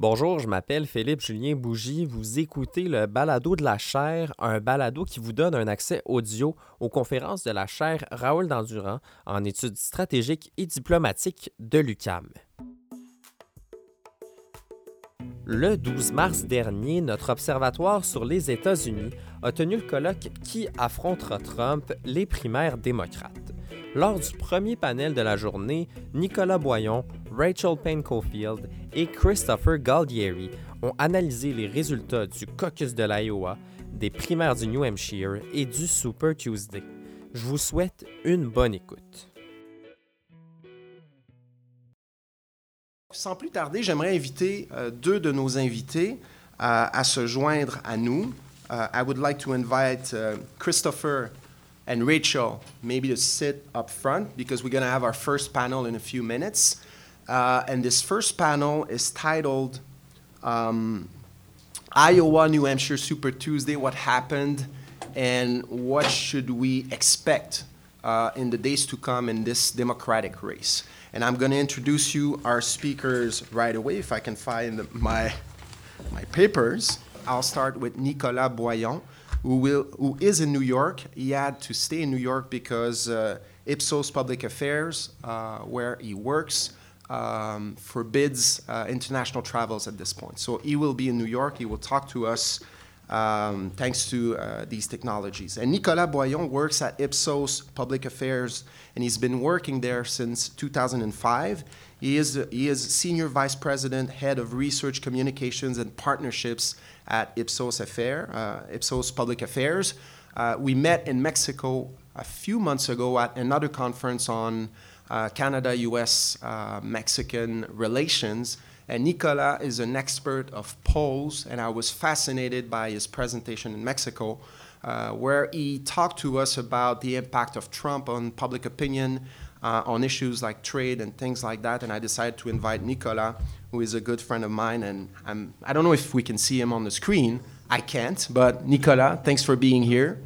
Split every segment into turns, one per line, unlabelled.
Bonjour, je m'appelle Philippe Julien Bougie. Vous écoutez le balado de la chaire, un balado qui vous donne un accès audio aux conférences de la chaire Raoul Dandurand en études stratégiques et diplomatiques de l'UCAM. Le 12 mars dernier, notre observatoire sur les États-Unis a tenu le colloque Qui affrontera Trump? les primaires démocrates. Lors du premier panel de la journée, Nicolas Boyon, Rachel Payne et Christopher Galdieri ont analysé les résultats du caucus de l'Iowa, des primaires du New Hampshire et du Super Tuesday. Je vous souhaite une bonne écoute.
Sans plus tarder, j'aimerais inviter euh, deux de nos invités euh, à se joindre à nous. Uh, I would like to invite Christopher and Rachel maybe to sit up front because we're going to have our first panel in a few minutes. Uh, and this first panel is titled um, Iowa, New Hampshire Super Tuesday What Happened and What Should We Expect uh, in the days to come in this Democratic race. And I'm going to introduce you our speakers right away if I can find my, my papers. I'll start with Nicolas Boyon who, will, who is in New York. He had to stay in New York because uh, Ipsos Public Affairs, uh, where he works, um, forbids uh, international travels at this point. So he will be in New York. He will talk to us um, thanks to uh, these technologies. And Nicolas Boyon works at Ipsos Public Affairs, and he's been working there since 2005. He is, he is Senior Vice President, Head of Research, Communications, and Partnerships at Ipsos, Affair, uh, Ipsos Public Affairs. Uh, we met in Mexico a few months ago at another conference on uh, Canada US uh, Mexican relations. And Nicola is an expert of polls, and I was fascinated by his presentation in Mexico, uh, where he talked to us about the impact of Trump on public opinion, uh, on issues like trade and things like that. And I decided to invite Nicola, who is a good friend of mine. And I'm, I don't know if we can see him on the screen. I can't, but Nicola, thanks for being here.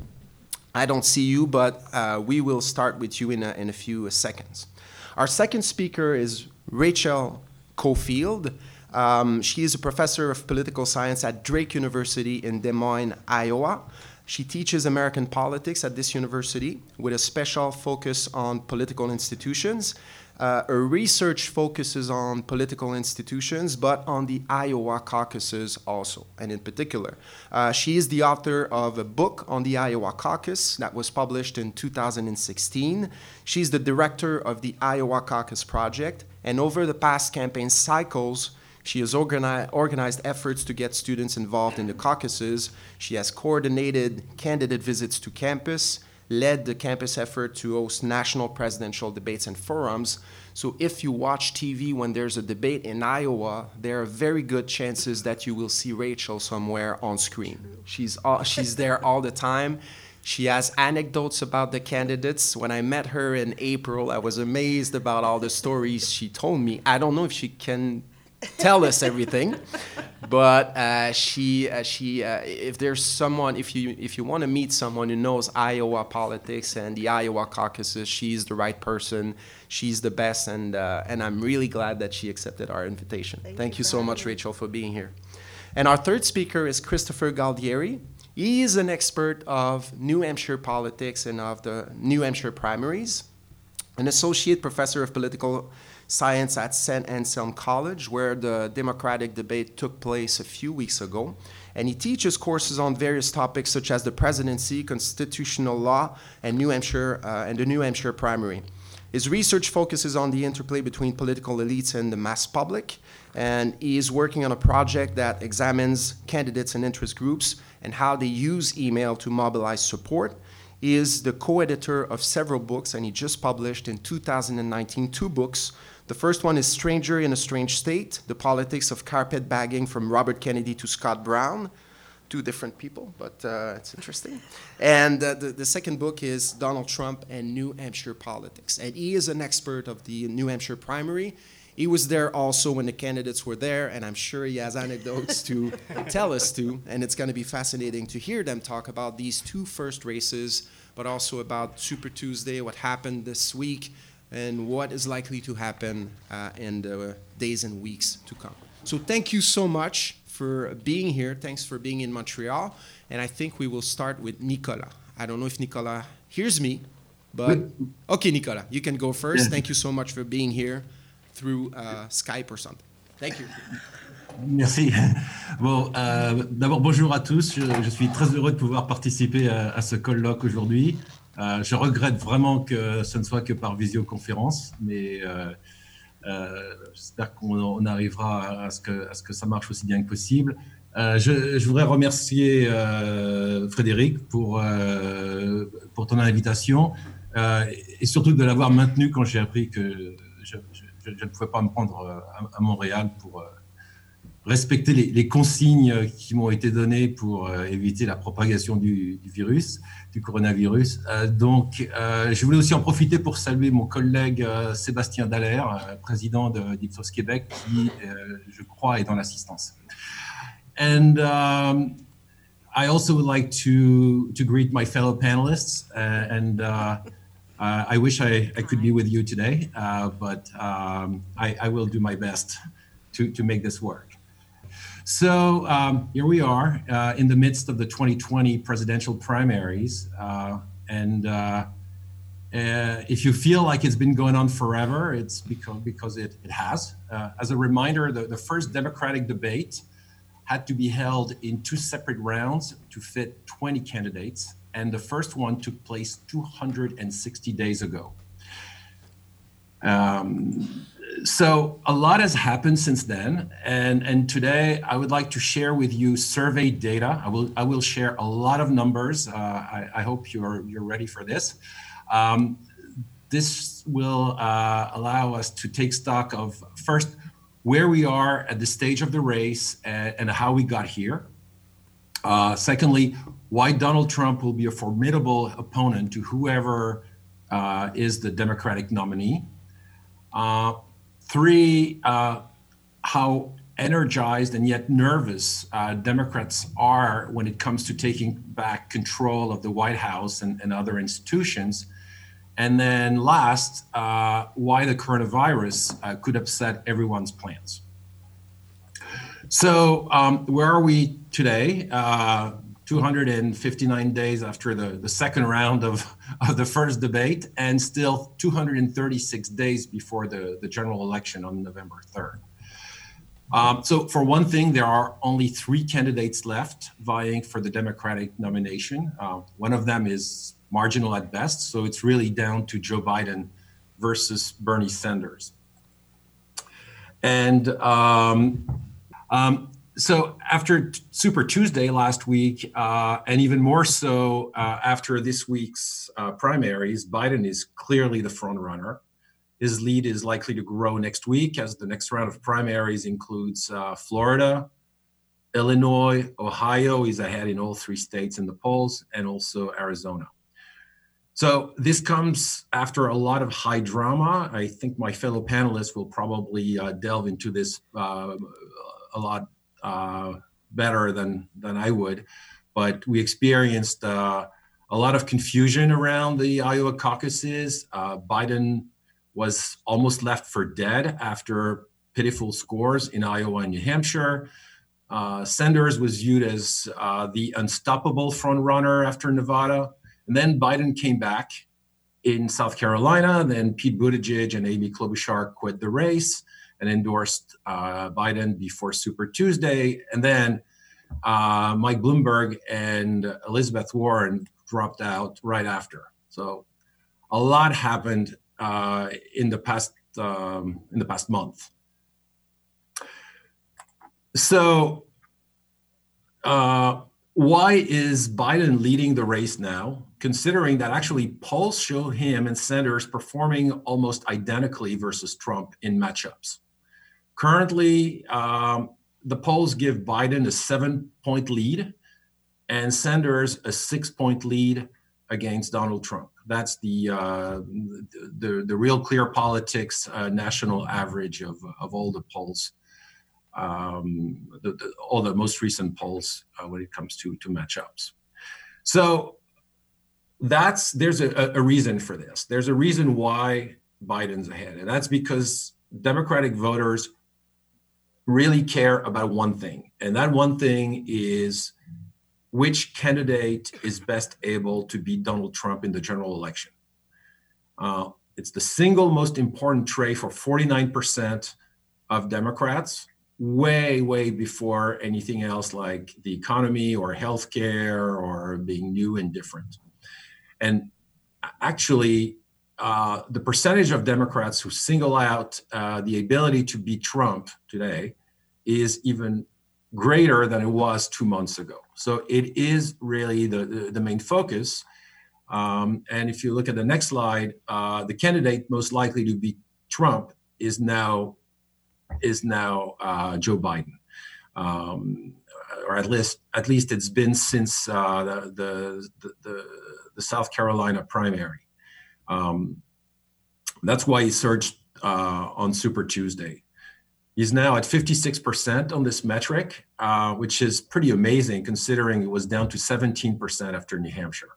I don't see you, but uh, we will start with you in a, in a few seconds. Our second speaker is Rachel Caufield. Um, she is a professor of political science at Drake University in Des Moines, Iowa. She teaches American politics at this university with a special focus on political institutions. Uh, her research focuses on political institutions, but on the Iowa caucuses also, and in particular. Uh, she is the author of a book on the Iowa caucus that was published in 2016. She's the director of the Iowa Caucus Project, and over the past campaign cycles, she has organi- organized efforts to get students involved in the caucuses. She has coordinated candidate visits to campus, led the campus effort to host national presidential debates and forums. So if you watch TV when there's a debate in Iowa, there are very good chances that you will see Rachel somewhere on screen. She's all, she's there all the time. She has anecdotes about the candidates. When I met her in April, I was amazed about all the stories she told me. I don't know if she can tell us everything. But uh, she, uh, she, uh, if there's someone, if you, if you want to meet someone who knows Iowa politics and the Iowa caucuses, she's the right person. She's the best, and uh, and I'm really glad that she accepted our invitation. Thank, Thank you, you so much, Rachel, for being here. And our third speaker is Christopher Galdieri. He is an expert of New Hampshire politics and of the New Hampshire primaries, an associate professor of political science at St. Anselm College, where the Democratic debate took place a few weeks ago. And he teaches courses on various topics such as the presidency, constitutional law, and New Hampshire uh, and the New Hampshire primary. His research focuses on the interplay between political elites and the mass public, and he is working on a project that examines candidates and interest groups and how they use email to mobilize support. He is the co editor of several books, and he just published in 2019 two books the first one is Stranger in a Strange State The Politics of Carpet Bagging from Robert Kennedy to Scott Brown. Two different people, but uh, it's interesting. And uh, the, the second book is Donald Trump and New Hampshire Politics. And he is an expert of the New Hampshire primary. He was there also when the candidates were there, and I'm sure he has anecdotes to tell us to. And it's going to be fascinating to hear them talk about these two first races, but also about Super Tuesday, what happened this week, and what is likely to happen uh, in the days and weeks to come. So thank you so much for being here. Thanks for being in Montreal. And I think we will start with Nicola. I don't know if Nicola hears me, but okay, Nicola, you can go first. Thank you so much for being here through uh, Skype or something. Thank you.
Merci. Bon, euh, d'abord bonjour à tous. Je, je, suis très heureux de pouvoir participer à, à ce colloque aujourd'hui. Euh, je regrette vraiment que ce ne soit que par visioconférence, mais euh, euh j'espère qu'on arrivera à ce, que, ça marche aussi bien que possible. Je, voudrais remercier Frédéric pour, pour ton invitation et surtout de l'avoir maintenu quand j'ai appris que je, ne pouvais pas me rendre à, Montréal pour respecter les, consignes qui m'ont été données pour éviter la propagation du virus, du coronavirus. Euh, donc, euh, je voulais aussi en profiter pour saluer mon collègue euh, Sébastien Dallaire, président de d'Ipsos Québec, qui, je crois, est dans l'assistance. And um, I also would like to to greet my fellow panelists, and I wish I, I could be with you today, but um, I, I will do my best to to make this work. So um, here we are uh, in the midst of the 2020 presidential primaries. Uh, and uh, uh, if you feel like it's been going on forever, it's because, because it, it has. Uh, as a reminder, the, the first Democratic debate had to be held in two separate rounds to fit 20 candidates. And the first one took place 260 days ago. Um, so a lot has happened since then and and today i would like to share with you survey data. I will i will share a lot of numbers. Uh, I, I, hope you're you're ready for this. Um, this will uh, allow us to take stock of first where we are at the stage of the race and, and how we got here. Uh, secondly why donald trump will be a formidable opponent to whoever uh, is the democratic nominee. Uh, Three, uh, how energized and yet nervous uh, Democrats are when it comes to taking back control of the White House and, and other institutions. And then last, uh, why the coronavirus uh, could upset everyone's plans. So, um, where are we today? Uh, 259 days after the, the second round of, of the first debate, and still 236 days before the, the general election on November 3rd. Um, so, for one thing, there are only three candidates left vying for the Democratic nomination. Uh, one of them is marginal at best, so it's really down to Joe Biden versus Bernie Sanders. And um, um, so after Super Tuesday last week, uh, and even more so uh, after this week's uh, primaries, Biden is clearly the front runner. His lead is likely to grow next week as the next round of primaries includes uh, Florida, Illinois, Ohio. He's ahead in all three states in the polls, and also Arizona. So this comes after a lot of high drama. I think my fellow panelists will probably uh, delve into this uh, a lot uh, better than than I would. But we experienced uh, a lot of confusion around the Iowa caucuses. Uh, Biden was almost left for dead after pitiful scores in Iowa and New Hampshire. Uh, Sanders was viewed as uh, the unstoppable frontrunner after Nevada. And then Biden came back in South Carolina. Then Pete Buttigieg and Amy Klobuchar quit the race and endorsed uh, Biden before Super Tuesday. And then uh, Mike Bloomberg and Elizabeth Warren dropped out right after. So a lot happened uh, in the past um, in the past month. So uh, why is Biden leading the race now? Considering that actually polls show him and Sanders performing almost identically versus Trump in matchups. Currently, um, the polls give Biden a seven point lead and Sanders a six point lead against Donald Trump. That's the uh, the, the real clear politics uh, national average of, of all the polls, um, the, the, all the most recent polls uh, when it comes to to matchups. So that's there's a, a reason for this. There's a reason why Biden's ahead, and that's because Democratic voters really care about one thing, and that one thing is which candidate is best able to beat Donald Trump in the general election. Uh, it's the single most important trait for 49% of Democrats, way, way before anything else like the economy or healthcare or being new and different. And actually, uh, the percentage of Democrats who single out uh, the ability to beat Trump today is even greater than it was two months ago. So it is really the, the, the main focus. Um, and if you look at the next slide, uh, the candidate most likely to beat Trump is now is now uh, Joe Biden, um, or at least at least it's been since uh, the, the, the the South Carolina primary. Um, that's why he surged uh, on Super Tuesday. He's now at 56% on this metric, uh, which is pretty amazing considering it was down to 17% after New Hampshire.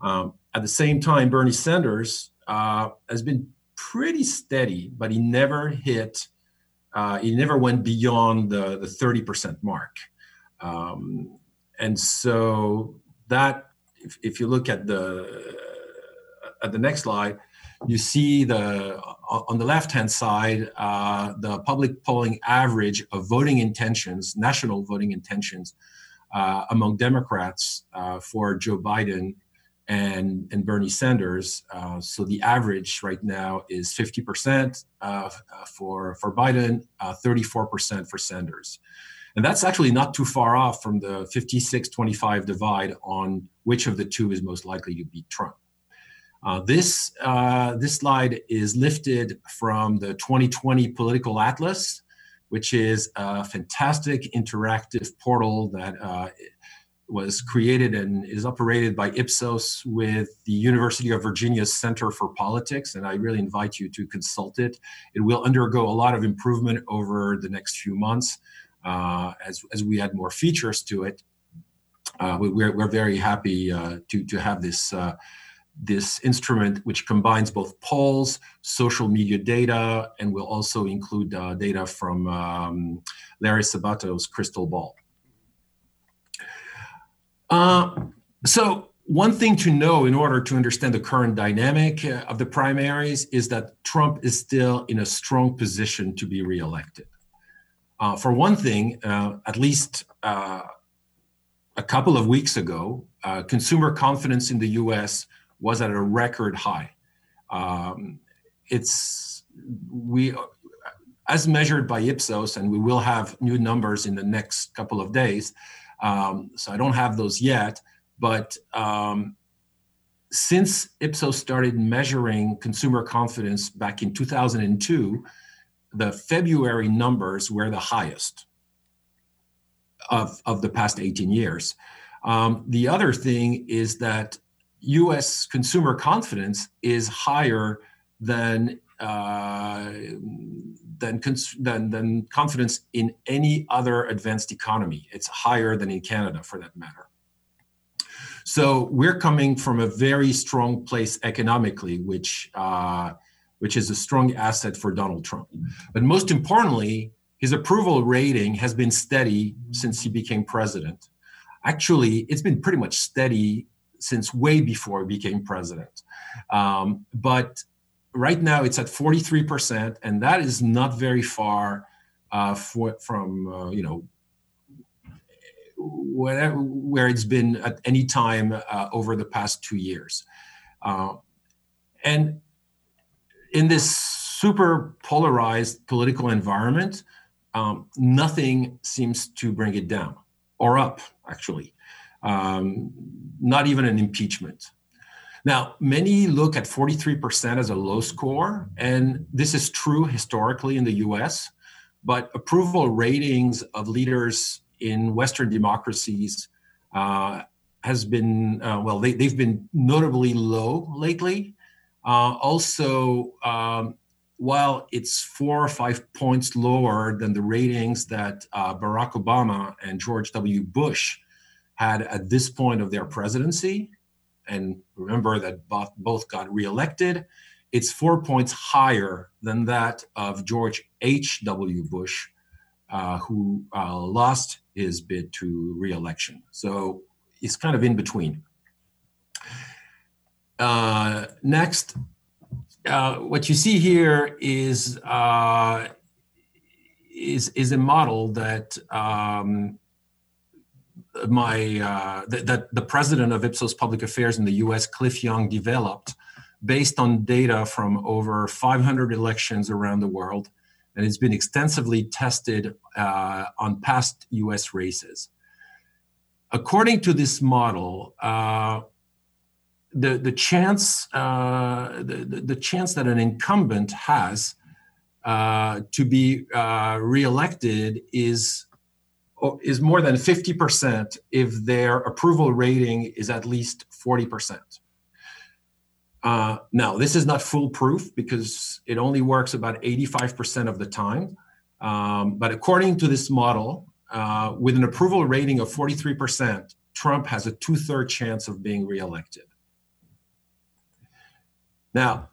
Um, at the same time, Bernie Sanders uh, has been pretty steady, but he never hit, uh, he never went beyond the, the 30% mark. Um, and so that, if, if you look at the at the next slide, you see the on the left hand side uh, the public polling average of voting intentions, national voting intentions uh, among Democrats uh, for Joe Biden and and Bernie Sanders. Uh, so the average right now is 50% uh, for for Biden, 34% uh, for Sanders. And that's actually not too far off from the 56 25 divide on which of the two is most likely to beat Trump. Uh, this, uh, this slide is lifted from the 2020 Political Atlas, which is a fantastic interactive portal that uh, was created and is operated by Ipsos with the University of Virginia's Center for Politics. And I really invite you to consult it. It will undergo a lot of improvement over the next few months uh, as, as we add more features to it. Uh, we, are we're very happy to, to have this this instrument, which combines both polls, social media data, and will also include uh, data from um, Larry Sabato's crystal ball. Uh, so one thing to know in order to understand the current dynamic uh, of the primaries is that Trump is still in a strong position to be reelected. Uh, for one thing, uh, at least uh, a couple of weeks ago, consumer confidence in the US was at a record high. Um, it's we as measured by Ipsos, and we will have new numbers in the next couple of days. Um, so I don't have those yet, but um, since Ipsos started measuring consumer confidence back in 2002, the February numbers were the highest of, of the past 18 years. Um, the other thing is that U.S. consumer confidence is higher than uh, than, cons- than than confidence in any other advanced economy. It's higher than in Canada, for that matter. So we're coming from a very strong place economically, which uh, which is a strong asset for Donald Trump. But most importantly, his approval rating has been steady since he became president. Actually, it's been pretty much steady since way before he became president. Um, but right now it's at 43%, and that is not very far uh, for, from, uh, you know, whatever, where it's been at any time uh, over the past two years. Uh, and in this super polarized political environment, um, nothing seems to bring it down or up, actually um, not even an impeachment. Now, many look at 43% as a low score, and this is true historically in the US, but approval ratings of leaders in Western democracies uh, has been, uh, well, they, have been notably low lately. Uh, also, um, while it's four or five points lower than the ratings that uh, Barack Obama and George W. Bush had at this point of their presidency, and remember that both, both got reelected, it's four points higher than that of George H.W. Bush uh, who uh, lost his bid to reelection. So it's kind of in between. Uh, next, uh, what you see here is uh, is is a model that um, my uh, th- that the president of Ipsos Public Affairs in the U.S., Cliff Young, developed based on data from over 500 elections around the world, and it's been extensively tested uh, on past U.S. races. According to this model, uh, the the chance uh, the, the chance that an incumbent has uh, to be uh, reelected is is more than 50% if their approval rating is at least 40%. Uh, now, this is not foolproof because it only works about 85% of the time. Um, but according to this model, uh, with an approval rating of 43%, Trump has a two third chance of being reelected. Now,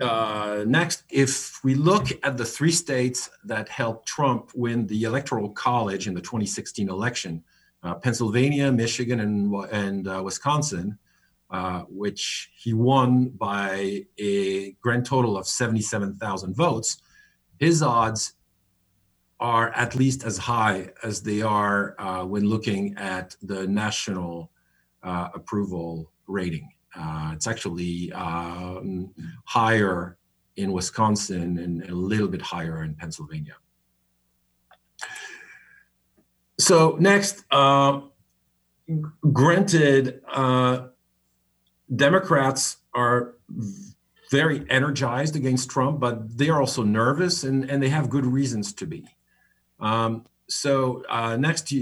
uh, next, if we look at the three states that helped Trump win the Electoral College in the 2016 election uh, Pennsylvania, Michigan, and, and uh, Wisconsin, uh, which he won by a grand total of 77,000 votes, his odds are at least as high as they are uh, when looking at the national uh, approval rating. Uh, it's actually um, higher in Wisconsin and a little bit higher in Pennsylvania. So next, uh, granted, uh, Democrats are very energized against Trump, but they are also nervous and, and they have good reasons to be. Um, so uh, next,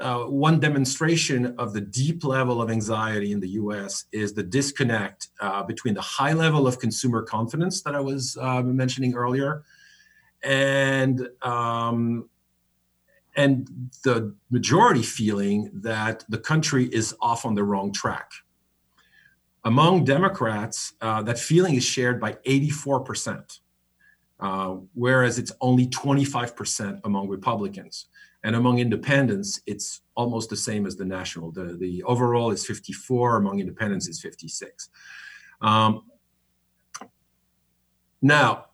uh, one demonstration of the deep level of anxiety in the US is the disconnect uh, between the high level of consumer confidence that I was uh, mentioning earlier and, um, and the majority feeling that the country is off on the wrong track. Among Democrats, uh, that feeling is shared by 84%, uh, whereas it's only 25% among Republicans. And among independents, it's almost the same as the national. The, the overall is 54, among independents is 56. Um, now,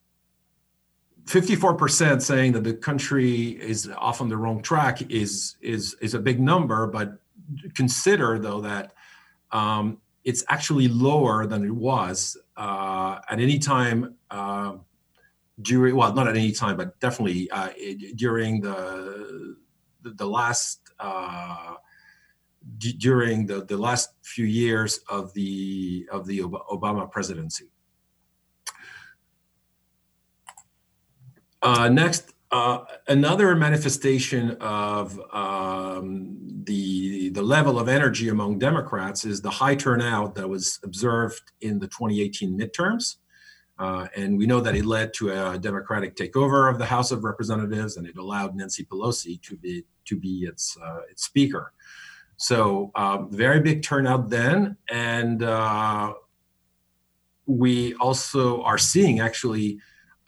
54% saying that the country is off on the wrong track is, is, is a big number, but consider though that um, it's actually lower than it was uh, at any time uh, during well not at any time but definitely uh, during the the, the last uh, d- during the, the last few years of the of the Obama presidency. Uh, next, uh, another manifestation of um, the the level of energy among Democrats is the high turnout that was observed in the 2018 midterms. Uh, and we know that it led to a Democratic takeover of the House of Representatives, and it allowed Nancy Pelosi to be to be its uh, its speaker. So um, very big turnout then, and uh, we also are seeing actually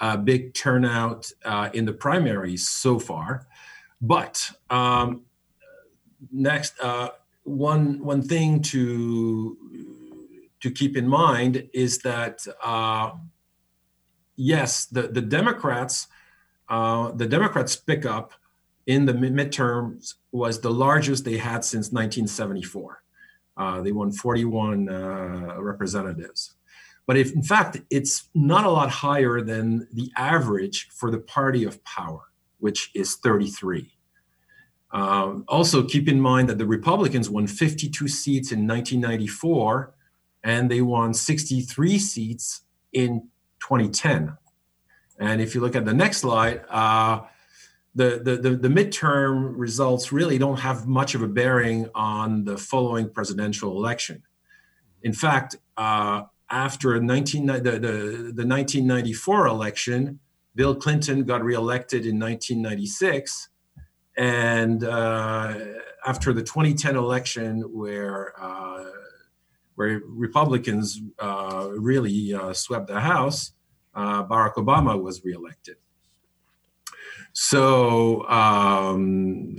a big turnout uh, in the primaries so far. But um, next, uh, one one thing to to keep in mind is that uh, yes, the, the Democrats, uh, the Democrats pickup in the midterms was the largest they had since 1974. Uh, they won 41 uh, representatives. But if, in fact, it's not a lot higher than the average for the party of power, which is 33. Um, also, keep in mind that the Republicans won 52 seats in 1994 and they won 63 seats in 2010. And if you look at the next slide, uh, the, the, the, the, midterm results really don't have much of a bearing on the following presidential election. In fact, uh, after 19, the, the, the 1994 election, Bill Clinton got reelected in 1996. And uh, after the 2010 election, where uh, where Republicans uh, really uh, swept the House, uh, Barack Obama was reelected. So, um,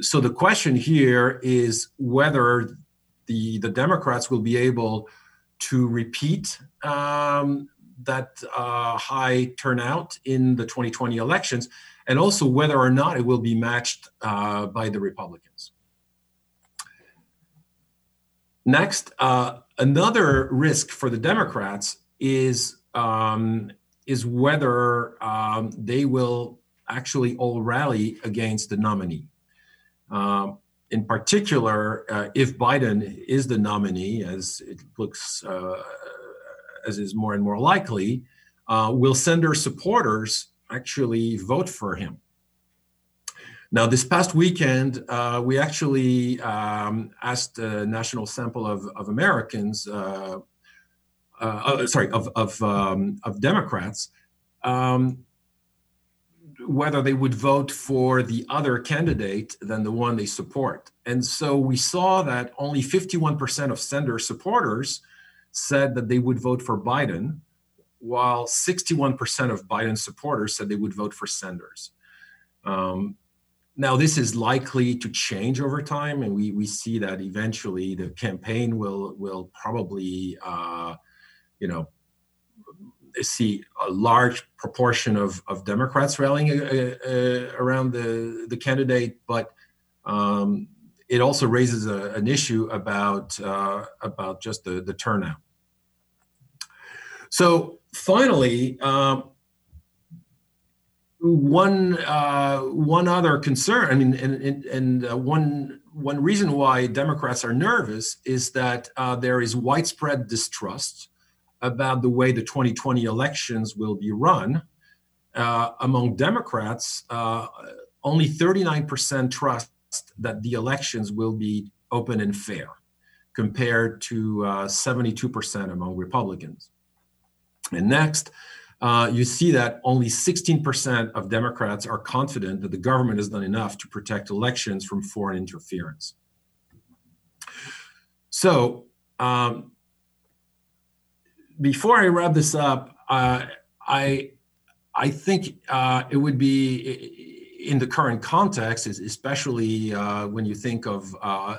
so the question here is whether the the Democrats will be able to repeat um, that uh, high turnout in the 2020 elections, and also whether or not it will be matched uh, by the Republicans. Next, uh, another risk for the Democrats is um, is whether um, they will actually all rally against the nominee. Um, in particular, uh, if Biden is the nominee, as it looks uh, as is more and more likely, uh, will Sanders supporters actually vote for him? Now, this past weekend, uh, we actually um, asked a national sample of, of Americans, uh, uh, uh sorry, of, of, um, of Democrats, um, whether they would vote for the other candidate than the one they support. And so we saw that only 51% of Sanders supporters said that they would vote for Biden, while 61% of Biden supporters said they would vote for Sanders. Um, now, this is likely to change over time, and we, we see that eventually the campaign will will probably, uh, you know, see a large proportion of, of Democrats rallying uh, uh, around the, the candidate, but um, it also raises a, an issue about uh, about just the, the turnout. So finally, um, one uh, one other concern, I mean, and and, and uh, one one reason why Democrats are nervous is that uh, there is widespread distrust about the way the 2020 elections will be run. Uh, among Democrats, uh, only 39% trust that the elections will be open and fair, compared to 72% uh, among Republicans. And next, uh, you see that only 16% of Democrats are confident that the government has done enough to protect elections from foreign interference. So, um, before I wrap this up, uh, I I think uh, it would be in the current context, especially uh, when you think of uh,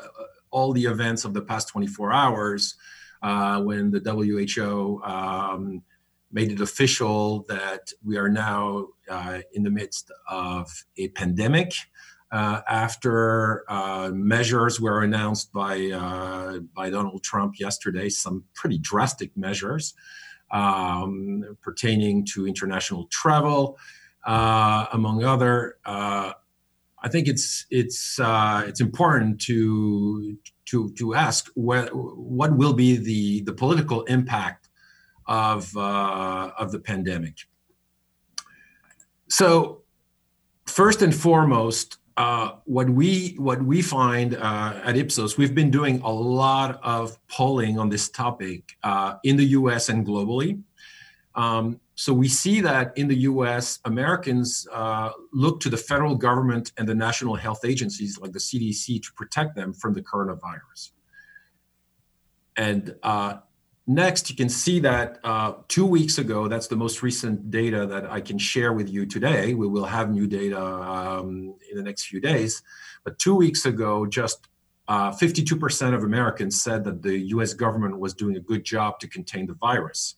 all the events of the past 24 hours, when the WHO um, made it official that we are now uh, in the midst of a pandemic. Uh, after uh, measures were announced by uh, by Donald Trump yesterday, some pretty drastic measures um, pertaining to international travel, uh, among other. Uh, I think it's it's it's important to to to ask what what will be the the political impact of, uh, of the pandemic. So, first and foremost, uh, what we what we find uh, at Ipsos, we've been doing a lot of polling on this topic uh, in the U.S. and globally. Um, so we see that in the U.S., Americans uh, look to the federal government and the national health agencies like the CDC to protect them from the coronavirus. And uh, Next, you can see that uh, two weeks ago, that's the most recent data that I can share with you today. We will have new data um, in the next few days. But two weeks ago, just uh, 52% of Americans said that the US government was doing a good job to contain the virus.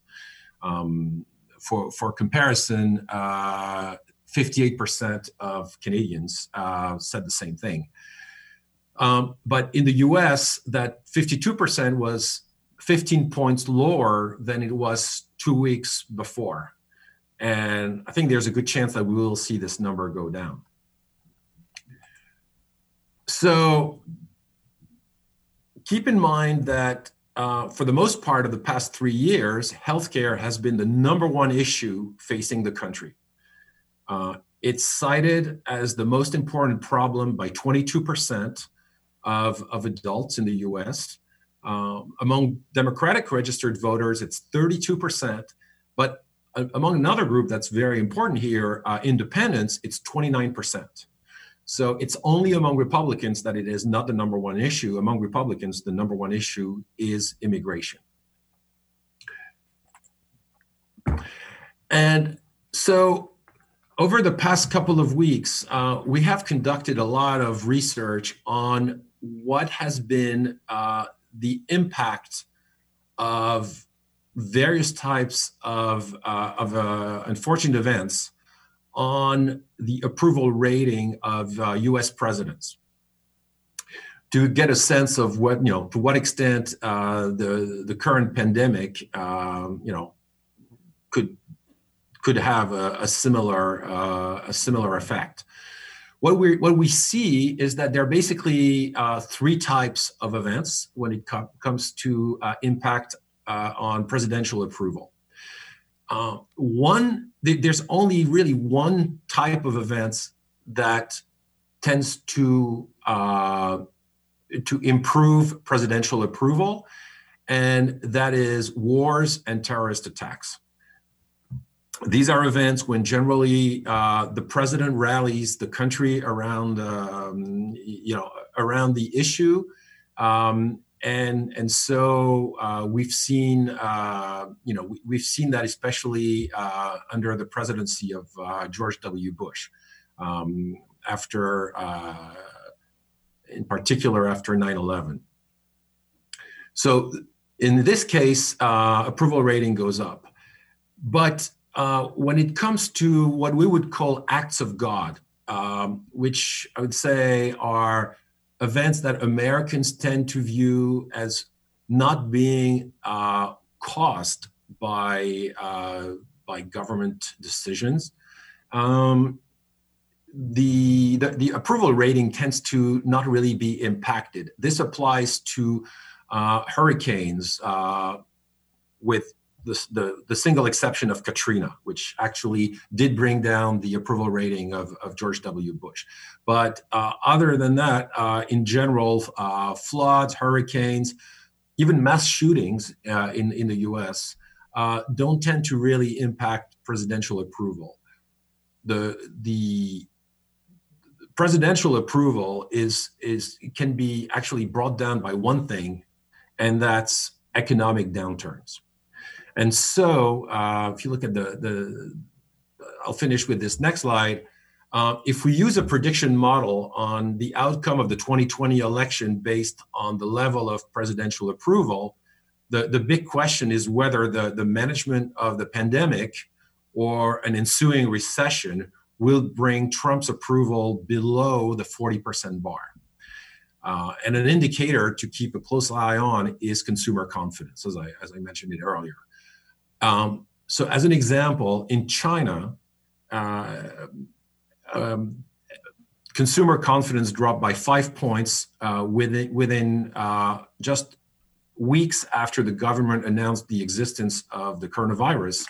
Um, for, for comparison, uh, 58% of Canadians uh, said the same thing. Um, but in the US, that 52% was 15 points lower than it was two weeks before. And I think there's a good chance that we will see this number go down. So keep in mind that uh, for the most part of the past three years, healthcare has been the number one issue facing the country. Uh, it's cited as the most important problem by 22% of, of adults in the US. Um, among Democratic registered voters, it's 32%. But uh, among another group that's very important here, uh, independents, it's 29%. So it's only among Republicans that it is not the number one issue. Among Republicans, the number one issue is immigration. And so, over the past couple of weeks, uh, we have conducted a lot of research on what has been uh, the impact of various types of, uh, of uh, unfortunate events on the approval rating of US uh, presidents to get a sense of what you know to what extent uh, the the current pandemic um, you know could could have a, a similar uh, a similar effect. What we what we see is that there are basically uh, three types of events when it com- comes to uh, impact uh, on presidential approval. Uh, one, th- there's only really one type of events that tends to uh, to improve presidential approval, and that is wars and terrorist attacks. These are events when generally uh, the president rallies the country around, um, you know, around the issue, um, and and so uh, we've seen, uh, you know, we, have seen that especially uh, under the presidency of uh, George W. Bush, um, after uh, in particular after 9 11. So in this case, approval rating goes up. But uh, when it comes to what we would call acts of God, um, which I would say are events that Americans tend to view as not being uh, caused by uh, by government decisions, um, the, the, the approval rating tends to not really be impacted. This applies to uh, hurricanes, uh, with the, the, the, single exception of Katrina, which actually did bring down the approval rating of, of George W. Bush. But uh, other than that, uh, in general, uh, floods, hurricanes, even mass shootings uh, in, in the US don't tend to really impact presidential approval. The, the presidential approval is is can be actually brought down by one thing, and that's economic downturns. And so, uh, if you look at the the, I'll finish with this next slide. Uh, if we use a prediction model on the outcome of the 2020 election based on the level of presidential approval, the, the big question is whether the, the management of the pandemic or an ensuing recession will bring Trump's approval below the 40% bar. Uh, and an indicator to keep a close eye on is consumer confidence, as I, as I mentioned it earlier. Um, so, as an example, in China, uh, um, consumer confidence dropped by five points uh, within, within uh, just weeks after the government announced the existence of the coronavirus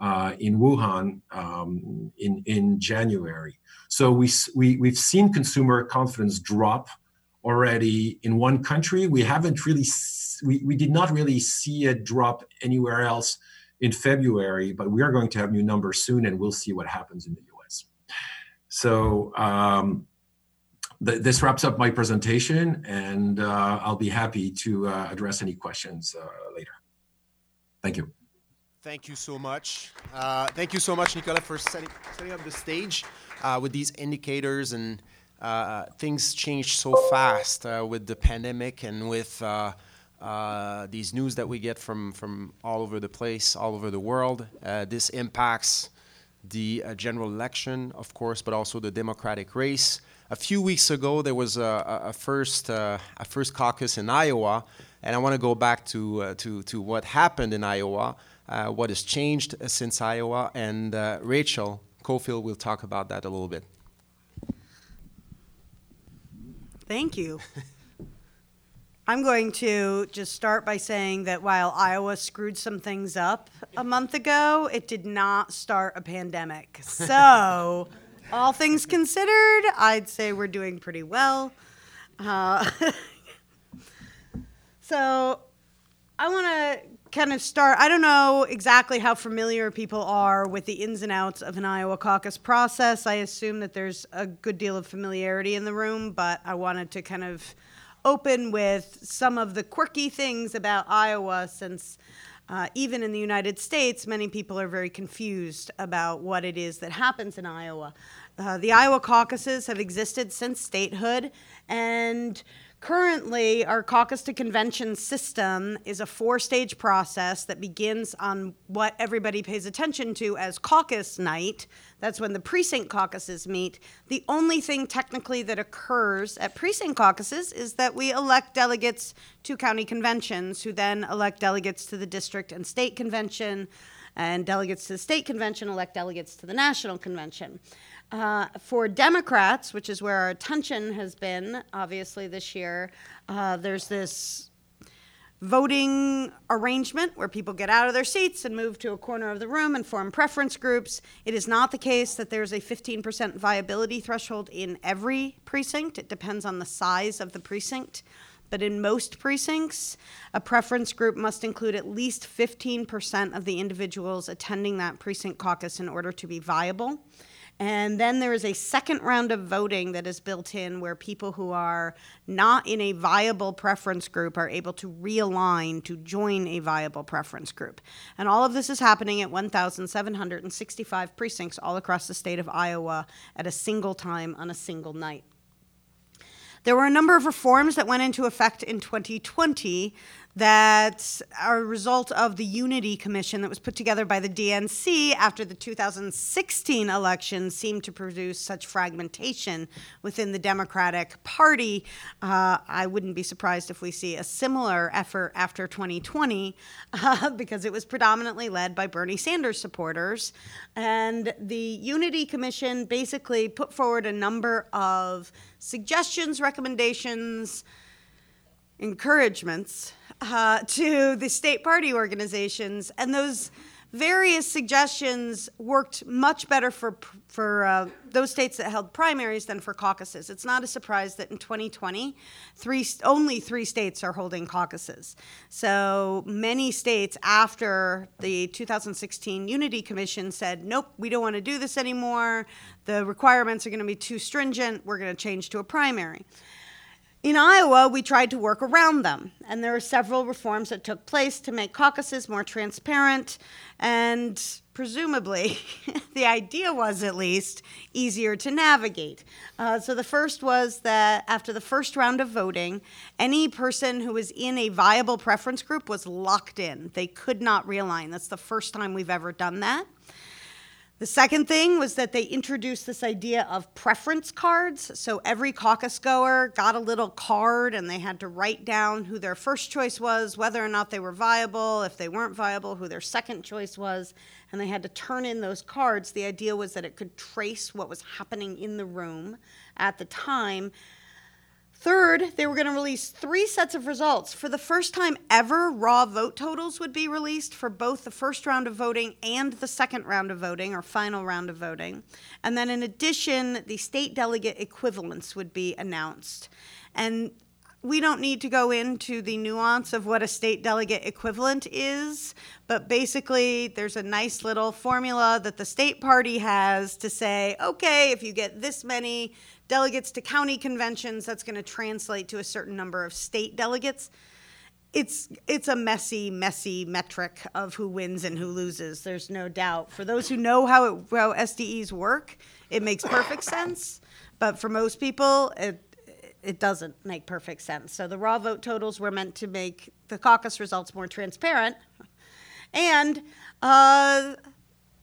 uh, in Wuhan um, in in January. So we, we we've seen consumer confidence drop already in one country. We haven't really we, we did not really see it drop anywhere else in February, but we are going to have new numbers soon, and we'll see what happens in the U.S. So. Um, th- this wraps up my presentation, and uh, I'll be happy to uh, address any questions uh, later. Thank you.
Thank you so much. Uh, thank you so much, Nicolas, for setting, setting up the stage uh, with these indicators and uh, things change so fast with the pandemic and with uh, uh, these news that we get from, from all over the place, all over the world. this impacts the general election, of course, but also the Democratic race. A few weeks ago, there was a, a first, a first caucus in Iowa, and I want to go back to, to, to what happened in Iowa uh, what has changed since Iowa, and uh, Rachel Caufield will talk about that a little bit.
Thank you. I'm going to just start by saying that while Iowa screwed some things up a month ago, it did not start a pandemic. So, all things considered, I'd say we're doing pretty well. Uh, so, I want to kind of start. I don't know exactly how familiar people are with the ins and outs of an Iowa caucus process. I assume that there's a good deal of familiarity in the room, but I wanted to kind of open with some of the quirky things about Iowa since uh, even in the United States, many people are very confused about what it is that happens in Iowa. Uh, the Iowa caucuses have existed since statehood, and Currently, our caucus to convention system is a four stage process that begins on what everybody pays attention to as caucus night. That's when the precinct caucuses meet. The only thing technically that occurs at precinct caucuses is that we elect delegates to county conventions, who then elect delegates to the district and state convention, and delegates to the state convention elect delegates to the national convention. Uh, for Democrats, which is where our attention has been, obviously, this year, uh, there's this voting arrangement where people get out of their seats and move to a corner of the room and form preference groups. It is not the case that there's a 15% viability threshold in every precinct, it depends on the size of the precinct. But in most precincts, a preference group must include at least 15% of the individuals attending that precinct caucus in order to be viable. And then there is a second round of voting that is built in where people who are not in a viable preference group are able to realign to join a viable preference group. And all of this is happening at 1,765 precincts all across the state of Iowa at a single time on a single night. There were a number of reforms that went into effect in 2020 that are a result of the Unity Commission that was put together by the DNC after the 2016 election seemed to produce such fragmentation within the Democratic Party. Uh, I wouldn't be surprised if we see a similar effort after 2020 uh, because it was predominantly led by Bernie Sanders supporters. And the Unity Commission basically put forward a number of suggestions, recommendations, encouragements uh, to the state party organizations, and those various suggestions worked much better for for uh, those states that held primaries than for caucuses. It's not a surprise that in 2020, three only three states are holding caucuses. So many states after the 2016 Unity Commission said, "Nope, we don't want to do this anymore. The requirements are going to be too stringent. We're going to change to a primary." In Iowa, we tried to work around them, and there are several reforms that took place to make caucuses more transparent and presumably, the idea was at least easier to navigate. Uh, so the first was that after the first round of voting, any person who was in a viable preference group was locked in. They could not realign. That's the first time we've ever done that. The second thing was that they introduced this idea of preference cards. So every caucus goer got a little card and they had to write down who their first choice was, whether or not they were viable, if they weren't viable, who their second choice was, and they had to turn in those cards. The idea was that it could trace what was happening in the room at the time Third, they were going to release three sets of results. For the first time ever, raw vote totals would be released for both the first round of voting and the second round of voting, or final round of voting. And then, in addition, the state delegate equivalents would be announced. And we don't need to go into the nuance of what a state delegate equivalent is, but basically, there's a nice little formula that the state party has to say, okay, if you get this many delegates to county conventions, that's going to translate to a certain number of state delegates. It's it's a messy, messy metric of who wins and who loses. There's no doubt. For those who know how it, how SDEs work, it makes perfect sense. But for most people, it it doesn't make perfect sense. So the raw vote totals were meant to make the caucus results more transparent, and uh,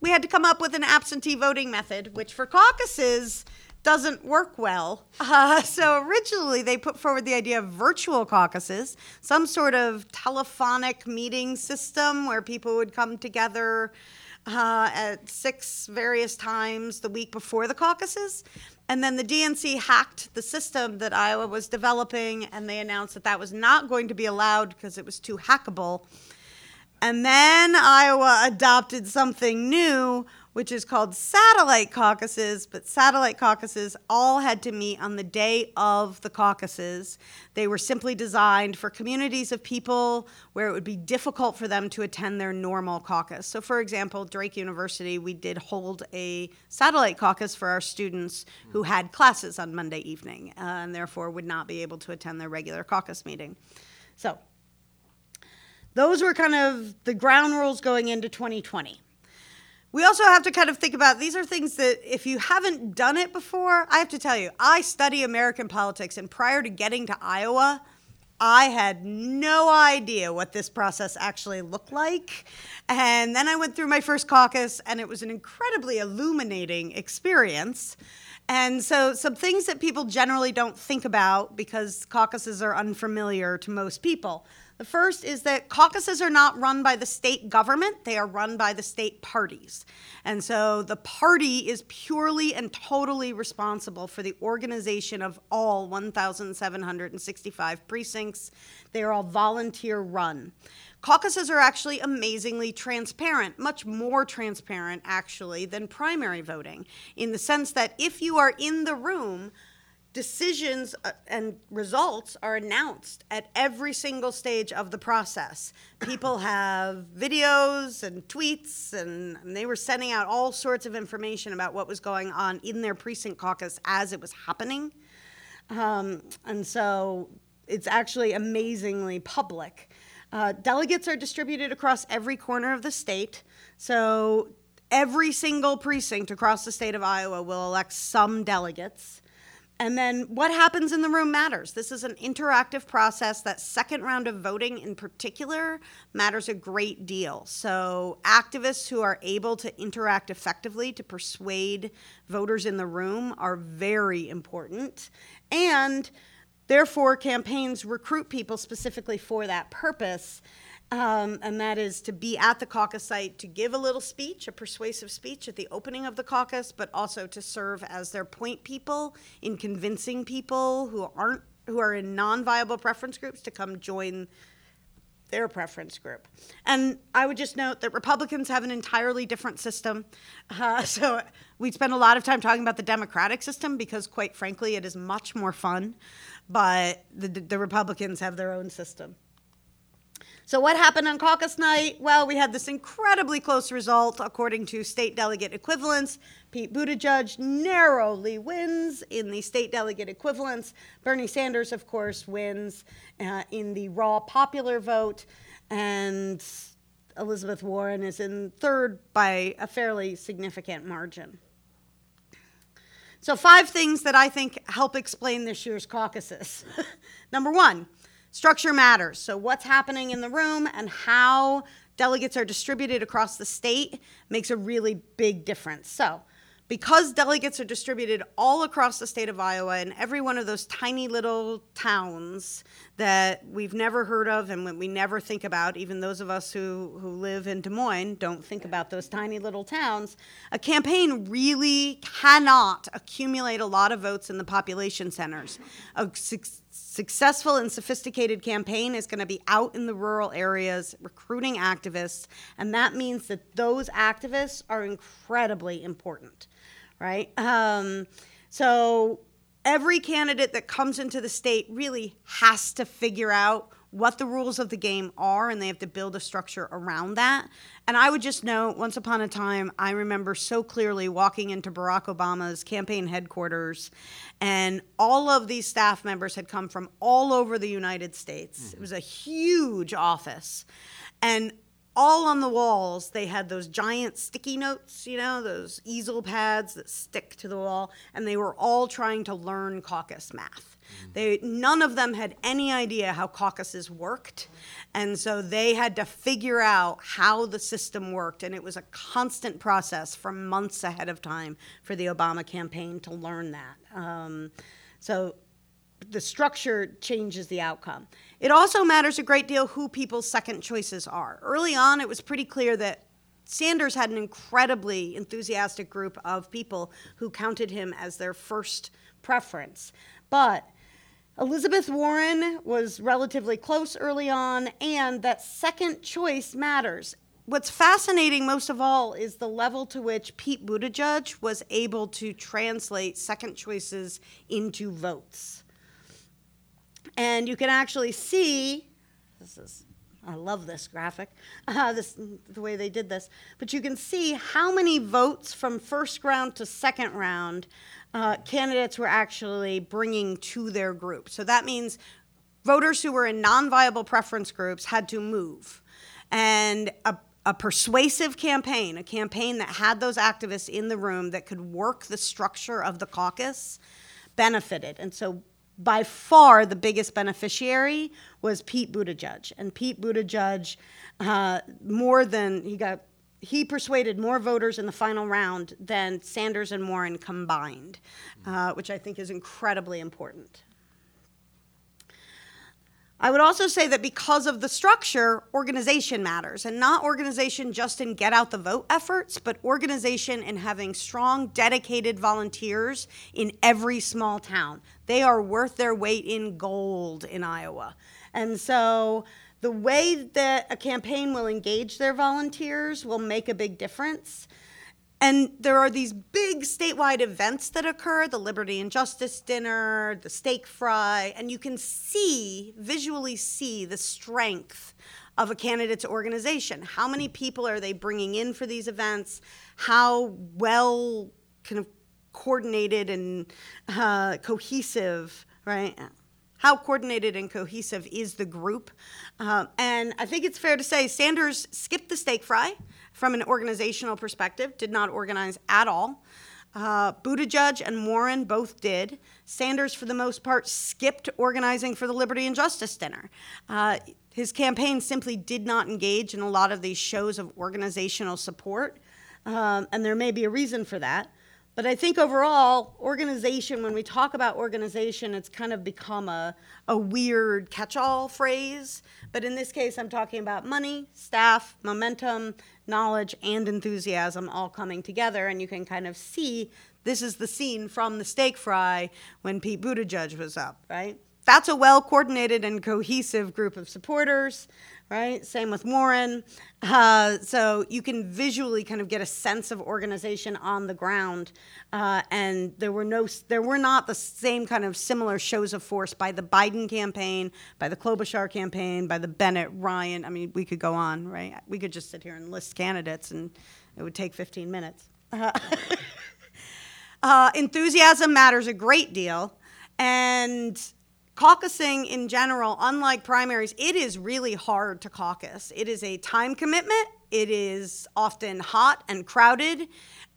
we had to come up with an absentee voting method, which for caucuses doesn't work well. Uh, so originally they put forward the idea of virtual caucuses, some sort of telephonic meeting system where people would come together uh, at six various times the week before the caucuses. And then the DNC hacked the system that Iowa was developing, and they announced that that was not going to be allowed because it was too hackable. And then Iowa adopted something new, which is called satellite caucuses, but satellite caucuses all had to meet on the day of the caucuses. They were simply designed for communities of people where it would be difficult for them to attend their normal caucus. So, for example, Drake University, we did hold a satellite caucus for our students who had classes on Monday evening uh, and therefore would not be able to attend their regular caucus meeting. So, those were kind of the ground rules going into 2020. We also have to kind of think about these are things that if you haven't done it before, I have to tell you, I study American politics, and prior to getting to Iowa, I had no idea what this process actually looked like. And then I went through my first caucus, and it was an incredibly illuminating experience. And so, some things that people generally don't think about because caucuses are unfamiliar to most people. The first is that caucuses are not run by the state government, they are run by the state parties. And so the party is purely and totally responsible for the organization of all 1,765 precincts. They are all volunteer run. Caucuses are actually amazingly transparent, much more transparent actually than primary voting, in the sense that if you are in the room, decisions uh, and results are announced at every single stage of the process. People have videos and tweets, and, and, they were sending out all sorts of information about what was going on in their precinct caucus as it was happening. Um, and so it's actually amazingly public. Uh, delegates are distributed across every corner of the state. So every single precinct across the state of Iowa will elect some delegates. And then what happens in the room matters. This is an interactive process. That second round of voting in particular matters a great deal. So, activists who are able to interact effectively to persuade voters in the room are very important. And therefore, campaigns recruit people specifically for that purpose. Um, and that is to be at the caucus site to give a little speech, a persuasive speech at the opening of the caucus, but also to serve as their point people in convincing people who aren't who are in non-viable preference groups to come join their preference group. And I would just note that Republicans have an entirely different system. Uh, so we spend a lot of time talking about the Democratic system because, quite frankly, it is much more fun. But the, the Republicans have their own system. So, what happened on caucus night? Well, we had this incredibly close result according to state delegate equivalents. Pete Buttigieg narrowly wins in the state delegate equivalents. Bernie Sanders, of course, wins uh, in the raw popular vote. And Elizabeth Warren is in third by a fairly significant margin. So, five things that I think help explain this year's caucuses. Number one, Structure matters. So, what's happening in the room and how delegates are distributed across the state makes a really big difference. So, because delegates are distributed all across the state of Iowa in every one of those tiny little towns that we've never heard of and we never think about, even those of us who, who live in Des Moines don't think about those tiny little towns, a campaign really cannot accumulate a lot of votes in the population centers. A successful and sophisticated campaign is going to be out in the rural areas recruiting activists, and that means that those activists are incredibly important right? Um, so every candidate that comes into the state really has to figure out what the rules of the game are and they have to build a structure around that. And I would just note once upon a time, I remember so clearly walking into Barack Obama's campaign headquarters, and all of these staff members had come from all over the United States. Mm-hmm. It was a huge office. And all on the walls they had those giant sticky notes you know those easel pads that stick to the wall and they were all trying to learn caucus math. They none of them had any idea how caucuses worked and so they had to figure out how the system worked and it was a constant process for months ahead of time for the obama campaign to learn that um, so the structure changes the outcome. It also matters a great deal who people's second choices are. Early on, it was pretty clear that Sanders had an incredibly enthusiastic group of people who counted him as their first preference. But Elizabeth Warren was relatively close early on, and that second choice matters. What's fascinating most of all is the level to which Pete Buttigieg was able to translate second choices into votes. And you can actually see, this is, I love this graphic, uh, this, the way they did this, but you can see how many votes from first round to second round uh, candidates were actually bringing to their group. So that means voters who were in non viable preference groups had to move. And a, a persuasive campaign, a campaign that had those activists in the room that could work the structure of the caucus, benefited. And so by far the biggest beneficiary was Pete Buttigieg. And Pete Buttigieg, uh, more than he got, he persuaded more voters in the final round than Sanders and Warren combined, uh, which I think is incredibly important. I would also say that because of the structure, organization matters, and not organization just in get out the vote efforts, but organization in having strong, dedicated volunteers in every small town. They are worth their weight in gold in Iowa. And so the way that a campaign will engage their volunteers will make a big difference. And there are these big statewide events that occur the Liberty and Justice Dinner, the Steak Fry, and you can see, visually see, the strength of a candidate's organization. How many people are they bringing in for these events? How well kind of coordinated and uh, cohesive, right? How coordinated and cohesive is the group? Uh, and I think it's fair to say Sanders skipped the steak fry from an organizational perspective, did not organize at all. Uh, Buttigieg and Warren both did. Sanders, for the most part, skipped organizing for the Liberty and Justice Dinner. Uh, his campaign simply did not engage in a lot of these shows of organizational support, um, and there may be a reason for that. But I think overall, organization, when we talk about organization, it's kind of become a, a weird catch all phrase. But in this case, I'm talking about money, staff, momentum, knowledge, and enthusiasm all coming together. And you can kind of see this is the scene from the steak fry when Pete Buttigieg was up, right? That's a well coordinated and cohesive group of supporters right? Same with Warren. Uh, so you can visually kind of get a sense of organization on the ground. Uh, and there were no, there were not the same kind of similar shows of force by the Biden campaign, by the Klobuchar campaign, by the Bennet Ryan. I mean, we could go on, right? We could just sit here and list candidates, and it would take 15 minutes. Uh, enthusiasm matters a great deal, and caucusing in general, unlike primaries, it is really hard to caucus. It is a time commitment. It is often hot and crowded.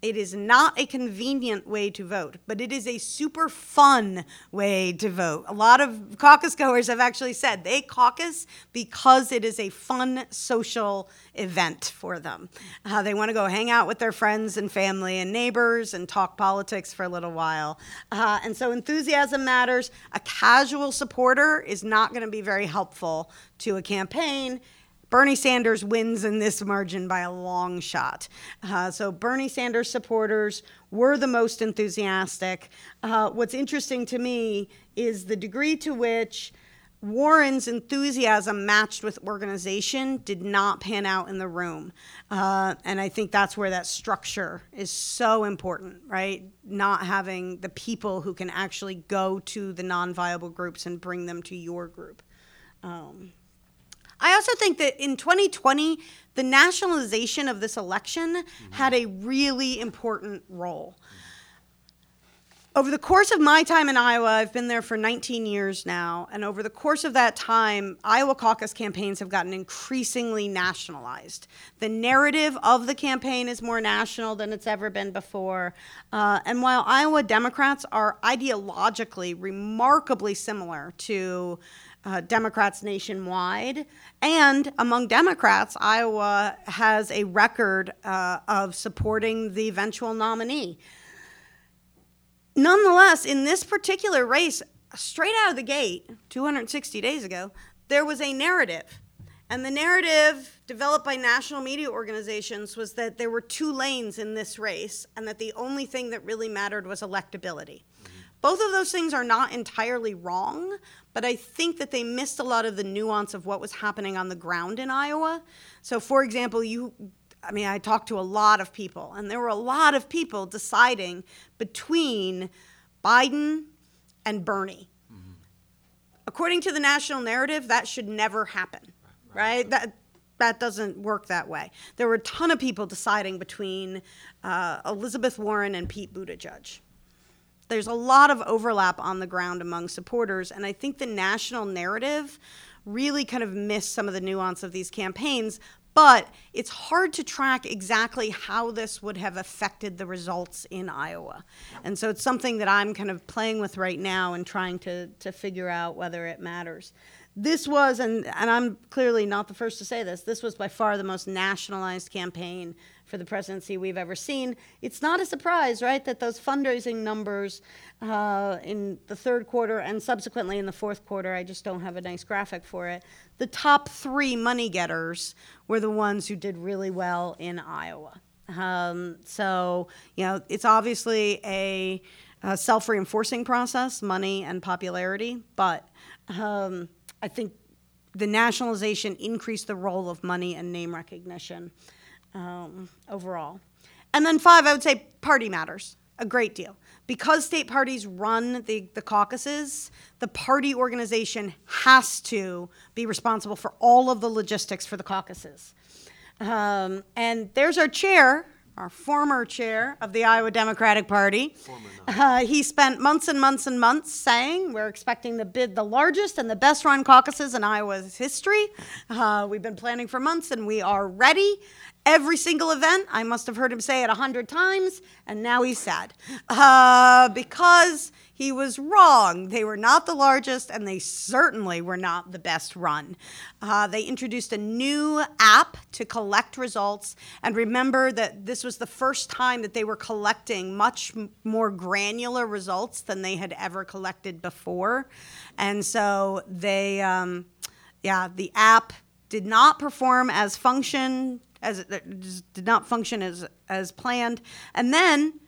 It is not a convenient way to vote, but it is a super fun way to vote. A lot of caucus goers have actually said they caucus because it is a fun social event for them. Uh, they want to go hang out with their friends and family and neighbors and talk politics for a little while. Uh, and so enthusiasm matters. A casual supporter is not going to be very helpful to a campaign Bernie Sanders wins in this margin by a long shot. Uh, so, Bernie Sanders supporters were the most enthusiastic. Uh, what's interesting to me is the degree to which Warren's enthusiasm matched with organization did not pan out in the room. Uh, and I think that's where that structure is so important, right? Not having the people who can actually go to the non viable groups and bring them to your group. Um, I also think that in 2020, the nationalization of this election mm-hmm. had a really important role. Over the course of my time in Iowa, I've been there for 19 years now, and over the course of that time, Iowa caucus campaigns have gotten increasingly nationalized. The narrative of the campaign is more national than it's ever been before. Uh, and while Iowa Democrats are ideologically remarkably similar to uh, Democrats nationwide. And among Democrats, Iowa has a record uh, of supporting the eventual nominee. Nonetheless, in this particular race, straight out of the gate, 260 days ago, there was a narrative. And the narrative developed by national media organizations was that there were two lanes in this race and that the only thing that really mattered was electability. Both of those things are not entirely wrong, but I think that they missed a lot of the nuance of what was happening on the ground in Iowa. So, for example, you I mean, I talked to a lot of people, and there were a lot of people deciding between Biden and Bernie. Mm-hmm. According to the national narrative, that should never happen, right? right? That that doesn't work that way. There were a ton of people deciding between uh, Elizabeth Warren and Pete Buttigieg. There's a lot of overlap on the ground among supporters, and I think the national narrative really kind of missed some of the nuance of these campaigns. But it's hard to track exactly how this would have affected the results in Iowa. And so it's something that I'm kind of playing with right now and trying to, to figure out whether it matters. This was, and, and I'm clearly not the first to say this, this was by far the most nationalized campaign for the presidency we've ever seen. It's not a surprise, right, that those fundraising numbers uh, in the third quarter and subsequently in the fourth quarter, I just don't have a nice graphic for it. The top three money getters were the ones who did really well in Iowa. Um, so, you know, it's obviously a, a self reinforcing process, money and popularity, but um, I think the nationalization increased the role of money and name recognition um, overall. And then five, I would say party matters a great deal. Because state parties run the, the caucuses, the party organization has to be responsible for all of the logistics for the caucuses. Um, and there's our chair, our former chair of the Iowa Democratic Party. Uh, he spent months and months and months saying we're expecting the bid the largest and the best run caucuses in Iowa's history. Uh, we've been planning for months and we are ready every single event. I must have heard him say it a hundred times, and now he's sad uh, because he was wrong. They were not the largest, and they certainly were not the best run. Uh, they introduced a new app to collect results, and remember that this was the first time that they were collecting much more granular results than they had ever collected before, and so they, um, yeah, the app did not perform as function as it just did not function as as planned. And then,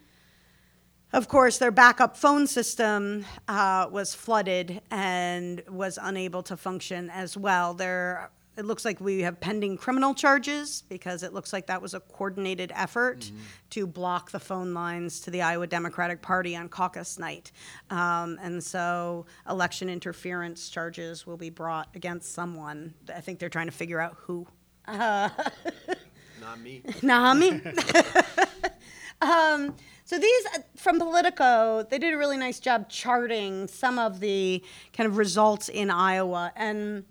of course, their backup phone system uh, was flooded and was unable to function as well. There, it looks like we have pending criminal charges because it looks like that was a coordinated effort mm-hmm. to block the phone lines to the Iowa Democratic Party on caucus night. Um, and so election interference charges will be brought against someone. I think they're trying to figure out who. Uh,
Not me.
Not me. um, so these uh, from Politico, they did a really nice job charting some of the kind of results in Iowa, and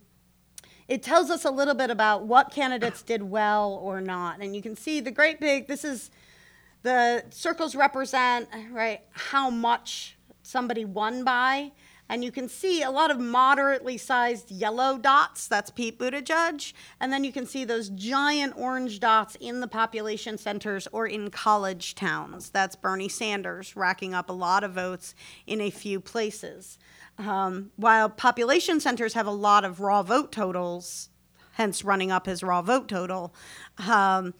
it tells us a little bit about what candidates did well or not. And you can see the great big. This is the circles represent right how much somebody won by. And you can see a lot of moderately sized yellow dots. That's Pete Buttigieg. And then you can see those giant orange dots in the population centers or in college towns. That's Bernie Sanders racking up a lot of votes in a few places. Um, while population centers have a lot of raw vote totals, hence running up his raw vote total, um,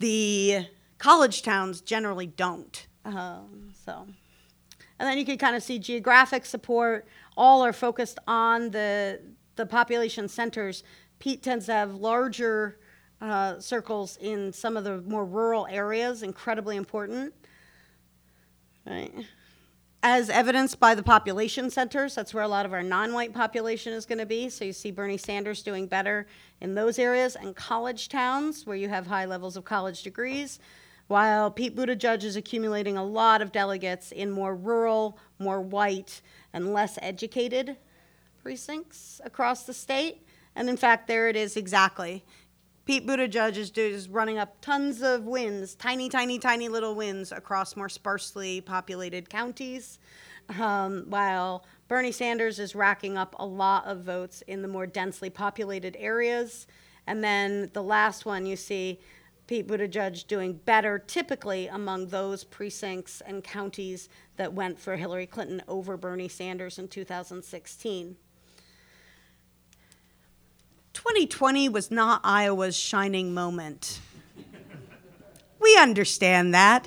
the college towns generally don't. Um, so. And then you can kind of see geographic support. All are focused on the, the population centers. Pete tends to have larger uh, circles in some of the more rural areas, incredibly important. Right. As evidenced by the population centers, that's where a lot of our non white population is going to be. So you see Bernie Sanders doing better in those areas and college towns where you have high levels of college degrees while Pete Buttigieg is accumulating a lot of delegates in more rural, more white, and less educated precincts across the state. And in fact, there it is exactly. Pete Buttigieg is, is running up tons of wins, tiny, tiny, tiny little wins across more sparsely populated counties, um, while Bernie Sanders is racking up a lot of votes in the more densely populated areas. And then the last one you see Pete Buttigieg doing better typically among those precincts and counties that went for Hillary Clinton over Bernie Sanders in 2016. 2020 was not Iowa's shining moment. we understand that.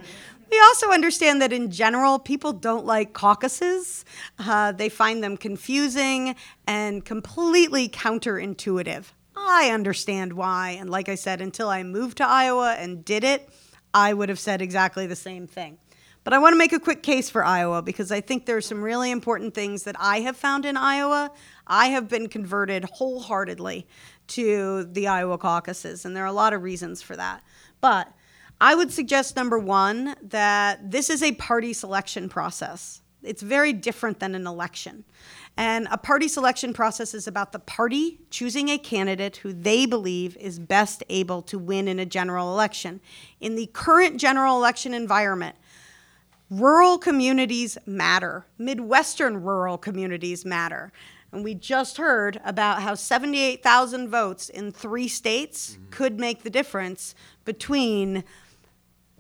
We also understand that in general, people don't like caucuses. Uh, they find them confusing and completely counterintuitive. I understand why. And like I said, until I moved to Iowa and did it, I would have said exactly the same thing. But I want to make a quick case for Iowa because I think there are some really important things that I have found in Iowa. I have been converted wholeheartedly to the Iowa caucuses, and there are a lot of reasons for that. But I would suggest number one that this is a party selection process. It's very different than an election. And a party selection process is about the party choosing a candidate who they believe is best able to win in a general election. In the current general election environment, rural communities matter, Midwestern rural communities matter. And we just heard about how 78,000 votes in three states mm-hmm. could make the difference between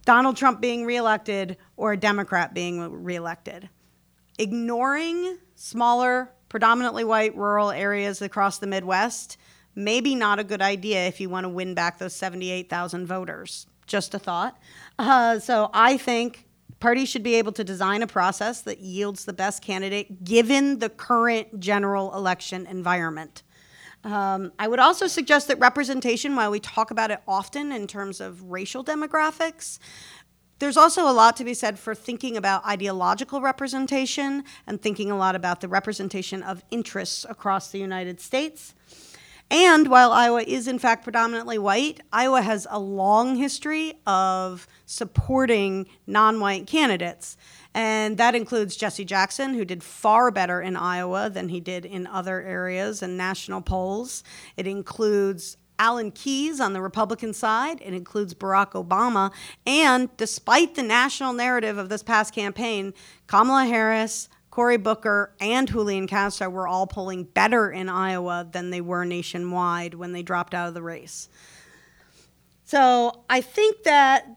Donald Trump being reelected or a Democrat being reelected. Ignoring smaller, predominantly white rural areas across the Midwest, maybe not a good idea if you want to win back those 78,000 voters. Just a thought. Uh, so I think parties should be able to design a process that yields the best candidate given the current general election environment. Um, I would also suggest that representation, while we talk about it often in terms of racial demographics, there's also a lot to be said for thinking about ideological representation and thinking a lot about the representation of interests across the United States. And while Iowa is in fact predominantly white, Iowa has a long history of supporting non white candidates. And that includes Jesse Jackson, who did far better in Iowa than he did in other areas and national polls. It includes Alan Keyes on the Republican side. It includes Barack Obama. And despite the national narrative of this past campaign, Kamala Harris, Cory Booker, and Julian Castro were all polling better in Iowa than they were nationwide when they dropped out of the race. So I think that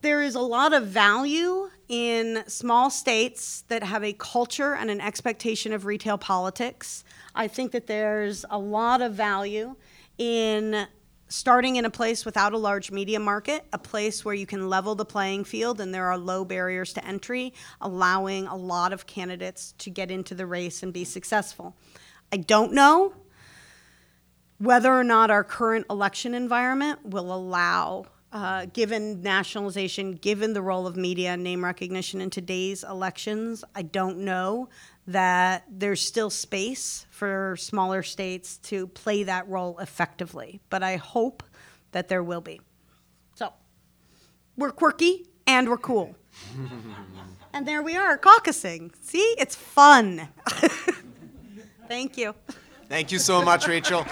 there is a lot of value in small states that have a culture and an expectation of retail politics. I think that there's a lot of value in starting in a place without a large media market, a place where you can level the playing field and there are low barriers to entry, allowing a lot of candidates to get into the race and be successful. I don't know whether or not our current election environment will allow uh, given nationalization, given the role of media and name recognition in today's elections, I don't know that there's still space for smaller states to play that role effectively. But I hope that there will be. So we're quirky and we're cool. and there we are, caucusing. See, it's fun. Thank you.
Thank you so much, Rachel.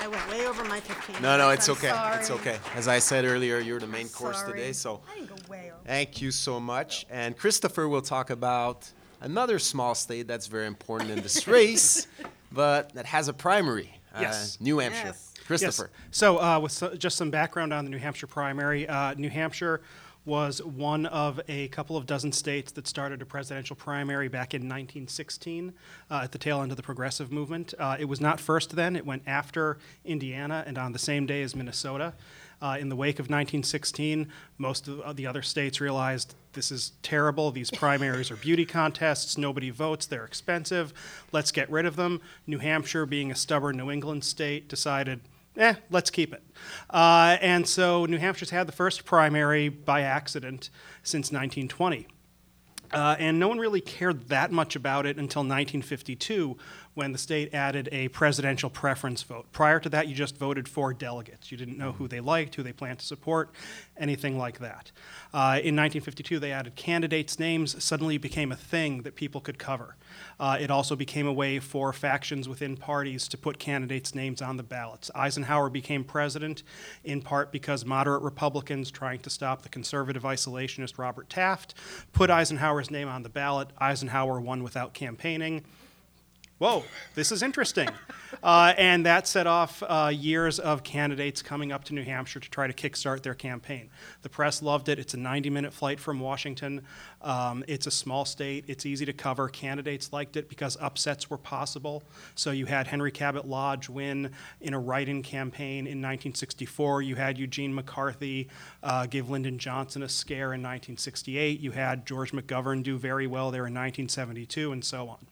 I went way over my 15
No, no, it's
I'm
okay. It's okay. As I said earlier, you're the main
I'm
course
sorry.
today, so
I didn't go way over.
thank you so much. And Christopher will talk about another small state that's very important in this race, but that has a primary. uh,
Yes.
New Hampshire.
Yes.
Christopher.
Yes. So, uh, with so, just some background on the New Hampshire primary, uh, New Hampshire was one of a couple of dozen states that started a presidential primary back in 1916 uh, at the tail end of the progressive movement. Uh, it was not first then, it went after Indiana and on the same day as Minnesota. Uh, in the wake of 1916, most of the other states realized this is terrible. These primaries are beauty contests. Nobody votes. They're expensive. Let's get rid of them. New Hampshire, being a stubborn New England state, decided, eh, let's keep it. Uh, and so New Hampshire's had the first primary by accident since 1920. Uh, and no one really cared that much about it until 1952 when the state added a presidential preference vote. Prior to that, you just voted for delegates. You didn't know who they liked, who they planned to support, anything like that. Uh, in 1952, they added candidates' names, suddenly became a thing that people could cover. Uh, it also became a way for factions within parties to put candidates' names on the ballots. Eisenhower became president in part because moderate Republicans trying to stop the conservative isolationist Robert Taft put Eisenhower's name on the ballot. Eisenhower won without campaigning. Whoa, this is interesting. Uh, and that set off uh, years of candidates coming up to New Hampshire to try to kickstart their campaign. The press loved it. It's a 90 minute flight from Washington. Um, it's a small state, it's easy to cover. Candidates liked it because upsets were possible. So you had Henry Cabot Lodge win in a write in campaign in 1964. You had Eugene McCarthy uh, give Lyndon Johnson a scare in 1968. You had George McGovern do very well there in 1972, and so on.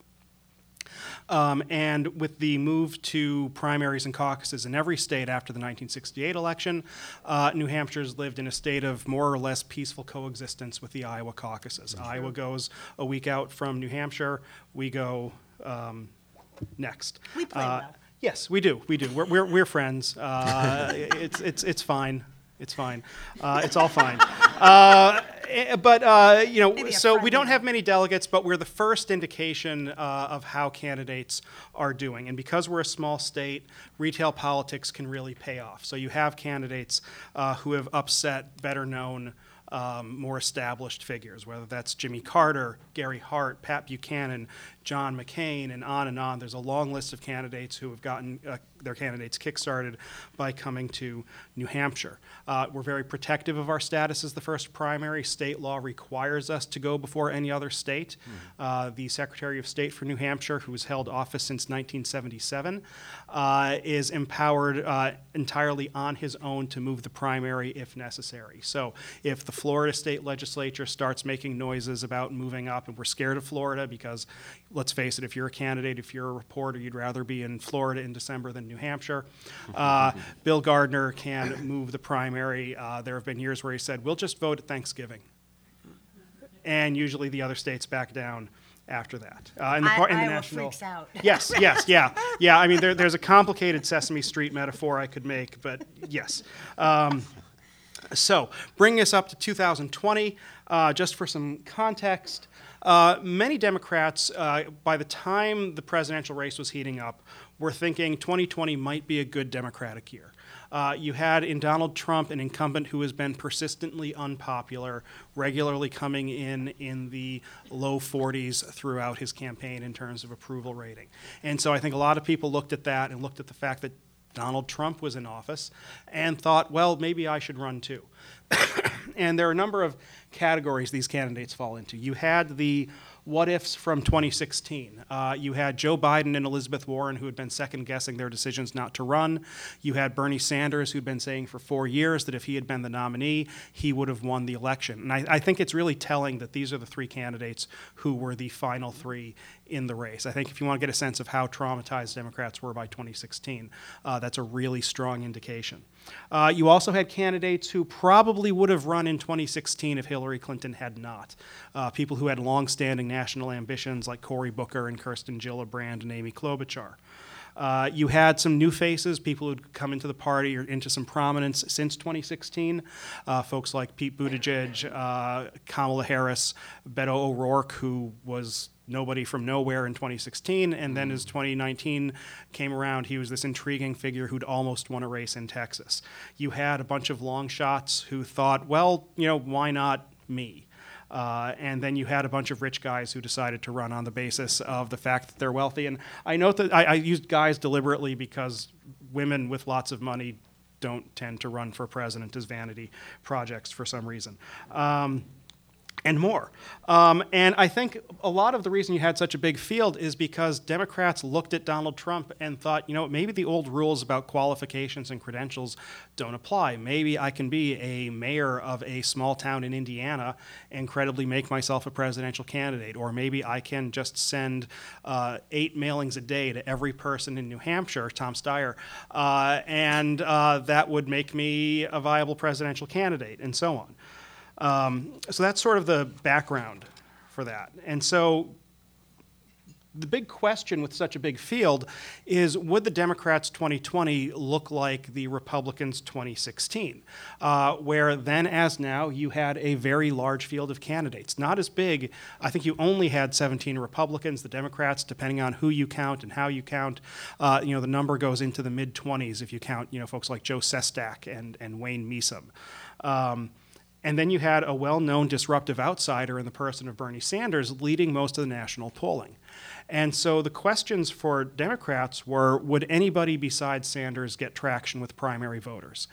Um, and with the move to primaries and caucuses in every state after the 1968 election, uh, New Hampshire's lived in a state of more or less peaceful coexistence with the Iowa caucuses. Iowa goes a week out from New Hampshire. We go um, next.
We play
Uh,
well.
Yes, we do. We do. We're, we're, we're friends. Uh, it's, it's, it's fine. It's fine. Uh, it's all fine. Uh, eh, but uh, you know, so we don't have many delegates, but we're the first indication uh, of how candidates are doing. And because we're a small state, retail politics can really pay off. So you have candidates uh, who have upset better known. Um, more established figures, whether that's Jimmy Carter, Gary Hart, Pat Buchanan, John McCain, and on and on. There's a long list of candidates who have gotten uh, their candidates kickstarted by coming to New Hampshire. Uh, we're very protective of our status as the first primary. State law requires us to go before any other state. Uh, the Secretary of State for New Hampshire, who has held office since 1977, uh, is empowered uh, entirely on his own to move the primary if necessary. So if the Florida state legislature starts making noises about moving up, and we're scared of Florida because, let's face it, if you're a candidate, if you're a reporter, you'd rather be in Florida in December than New Hampshire. Uh, Bill Gardner can move the primary. Uh, there have been years where he said, we'll just vote at Thanksgiving. And usually the other states back down after that. Uh, in the,
I-
par- in the
Iowa
national,
freaks out.
Yes, yes, yeah, yeah. I mean, there, there's a complicated Sesame Street metaphor I could make, but yes. Um, so, bringing us up to 2020, uh, just for some context, uh, many Democrats, uh, by the time the presidential race was heating up, were thinking 2020 might be a good Democratic year. Uh, you had in Donald Trump an incumbent who has been persistently unpopular, regularly coming in in the low 40s throughout his campaign in terms of approval rating. And so I think a lot of people looked at that and looked at the fact that Donald Trump was in office and thought, well, maybe I should run too. and there are a number of categories these candidates fall into. You had the what ifs from 2016. Uh, you had Joe Biden and Elizabeth Warren, who had been second guessing their decisions not to run. You had Bernie Sanders, who'd been saying for four years that if he had been the nominee, he would have won the election. And I, I think it's really telling that these are the three candidates who were the final three in the race. I think if you want to get a sense of how traumatized Democrats were by 2016, uh, that's a really strong indication. Uh, you also had candidates who probably would have run in 2016 if Hillary Clinton had not. Uh, people who had longstanding national ambitions like Cory Booker and Kirsten Gillibrand and Amy Klobuchar. Uh, you had some new faces, people who'd come into the party or into some prominence since 2016. Uh, folks like Pete Buttigieg, uh, Kamala Harris, Beto O'Rourke, who was nobody from nowhere in 2016, and then as 2019 came around, he was this intriguing figure who'd almost won a race in Texas. You had a bunch of long shots who thought, well, you know, why not me? Uh, and then you had a bunch of rich guys who decided to run on the basis of the fact that they're wealthy. And I note that I, I used guys deliberately because women with lots of money don't tend to run for president as vanity projects for some reason. Um, and more. Um, and I think a lot of the reason you had such a big field is because Democrats looked at Donald Trump and thought, you know, maybe the old rules about qualifications and credentials don't apply. Maybe I can be a mayor of a small town in Indiana and credibly make myself a presidential candidate. Or maybe I can just send uh, eight mailings a day to every person in New Hampshire, Tom Steyer, uh, and uh, that would make me a viable presidential candidate, and so on. Um, so that's sort of the background for that. And so the big question with such a big field is would the Democrats 2020 look like the Republicans 2016? Uh, where then, as now, you had a very large field of candidates. Not as big. I think you only had 17 Republicans. The Democrats, depending on who you count and how you count, uh, you know, the number goes into the mid 20s if you count, you know, folks like Joe Sestak and, and Wayne Messam. Um, and then you had a well known disruptive outsider in the person of Bernie Sanders leading most of the national polling. And so the questions for Democrats were would anybody besides Sanders get traction with primary voters?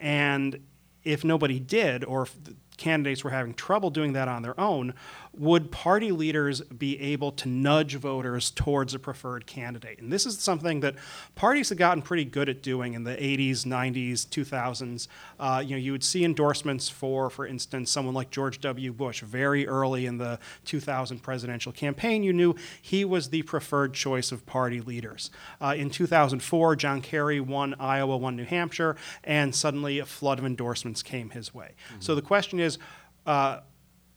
And if nobody did, or if candidates were having trouble doing that on their own, would party leaders be able to nudge voters towards a preferred candidate? And this is something that parties have gotten pretty good at doing in the 80s, 90s, 2000s. Uh, you know, you would see endorsements for, for instance, someone like George W. Bush very early in the 2000 presidential campaign. You knew he was the preferred choice of party leaders. Uh, in 2004, John Kerry won Iowa, won New Hampshire, and suddenly a flood of endorsements came his way. So the question is, uh,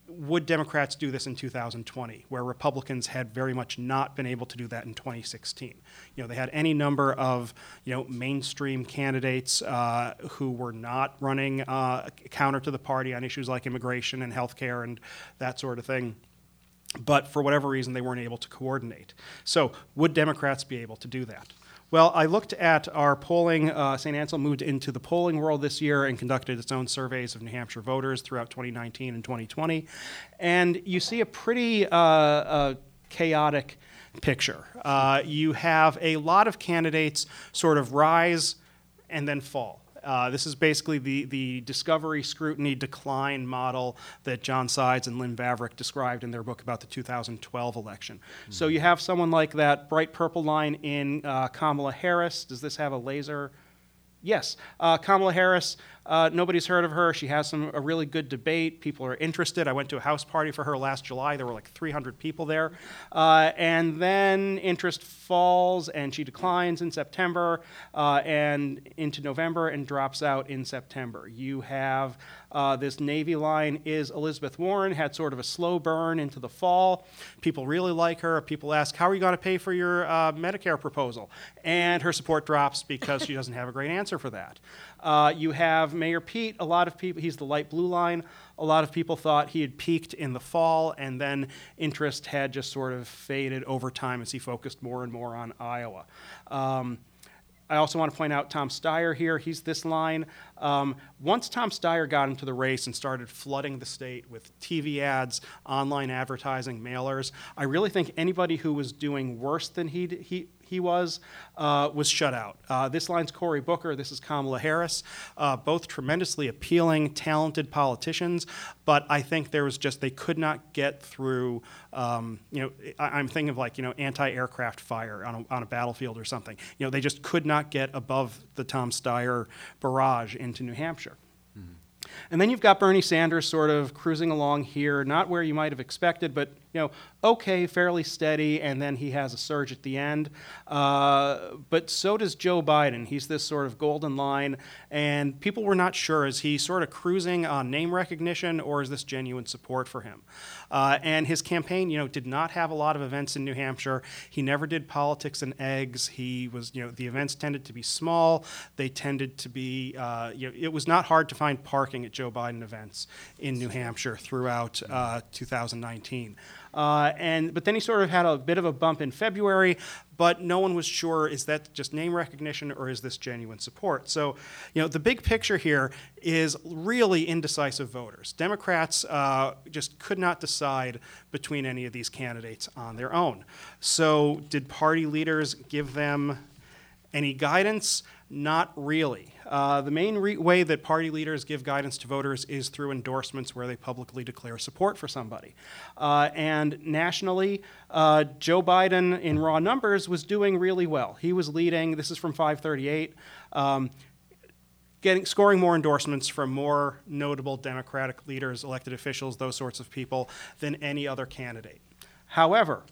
would Democrats do this in 2020, where Republicans had very much not been able to do that in 2016? You know, they had any number of you know mainstream candidates uh, who were not running uh, counter to the party on issues like immigration and health care and that sort of thing but for whatever reason they weren't able to coordinate. So, would Democrats be able to do that? Well, I looked at our polling. Uh, St. Anselm moved into the polling world this year and conducted its own surveys of New Hampshire voters throughout 2019 and 2020. And you see a pretty uh, uh, chaotic picture. Uh, you have a lot of candidates sort of rise and then fall. Uh, this is basically the, the discovery, scrutiny, decline model that John Sides and Lynn Vavreck described in their book about the 2012 election. Mm-hmm. So you have someone like that bright purple line in uh, Kamala Harris. Does this have a laser? Yes, uh, Kamala Harris. Uh, nobody's heard of her. She has some a really good debate. People are interested. I went to a house party for her last July. There were like 300 people there, uh, and then interest falls and she declines in September uh, and into November and drops out in September. You have uh, this Navy line is Elizabeth Warren had sort of a slow burn into the fall. People really like her. People ask, "How are you going to pay for your uh, Medicare proposal?" And her support drops because she doesn't have a great answer for that. Uh, you have Mayor Pete. A lot of people, he's the light blue line. A lot of people thought he had peaked in the fall, and then interest had just sort of faded over time as he focused more and more on Iowa. Um, I also want to point out Tom Steyer here. He's this line. Um, once Tom Steyer got into the race and started flooding the state with TV ads, online advertising, mailers, I really think anybody who was doing worse than he, he, he was, uh, was shut out. Uh, this line's Cory Booker, this is Kamala Harris, uh, both tremendously appealing, talented politicians, but I think there was just, they could not get through, um, you know, I, am thinking of like, you know, anti aircraft fire on a, on a battlefield or something. You know, they just could not get above the Tom Steyer barrage into New Hampshire. And then you've got Bernie Sanders sort of cruising along here, not where you might have expected, but you know, okay, fairly steady, and then he has a surge at the end. Uh, but so does Joe Biden. He's this sort of golden line, and people were not sure is he sort of cruising on name recognition or is this genuine support for him? Uh, and his campaign, you know, did not have a lot of events in New Hampshire. He never did politics and eggs. He was, you know, the events tended to be small. They tended to be, uh, you know, it was not hard to find parking at Joe Biden events in New Hampshire throughout uh, 2019. Uh, and but then he sort of had a bit of a bump in February, but no one was sure is that just name recognition or is this genuine support? So, you know, the big picture here is really indecisive voters. Democrats uh, just could not decide between any of these candidates on their own. So, did party leaders give them any guidance? Not really. Uh, the main re- way that party leaders give guidance to voters is through endorsements where they publicly declare support for somebody. Uh, and nationally, uh, Joe Biden, in raw numbers, was doing really well. He was leading, this is from 538. Um, getting scoring more endorsements from more notable Democratic leaders, elected officials, those sorts of people than any other candidate. However,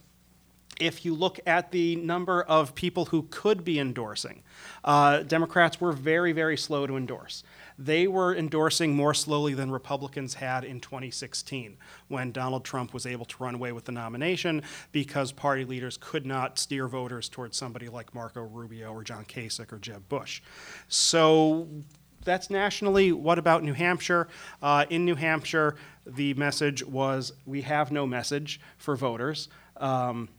if you look at the number of people who could be endorsing, uh, Democrats were very, very slow to endorse. They were endorsing more slowly than Republicans had in 2016 when Donald Trump was able to run away with the nomination because party leaders could not steer voters towards somebody like Marco Rubio or John Kasich or Jeb Bush. So that's nationally. What about New Hampshire? Uh, in New Hampshire, the message was we have no message for voters. Um,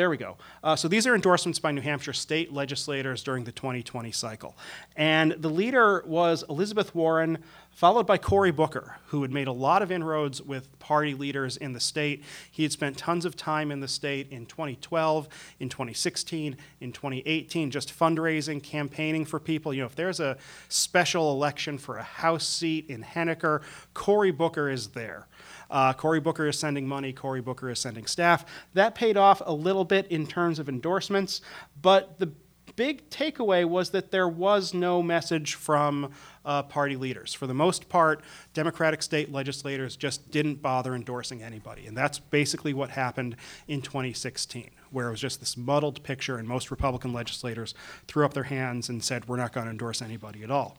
there we go. Uh, so these are endorsements by New Hampshire state legislators during the 2020 cycle. And the leader was Elizabeth Warren, followed by Cory Booker, who had made a lot of inroads with party leaders in the state. He had spent tons of time in the state in 2012, in 2016, in 2018, just fundraising, campaigning for people. You know, if there's a special election for a House seat in Henniker, Cory Booker is there. Uh, Cory Booker is sending money, Cory Booker is sending staff. That paid off a little bit in terms of endorsements, but the big takeaway was that there was no message from uh, party leaders. For the most part, Democratic state legislators just didn't bother endorsing anybody. And that's basically what happened in 2016, where it was just this muddled picture, and most Republican legislators threw up their hands and said, We're not going to endorse anybody at all.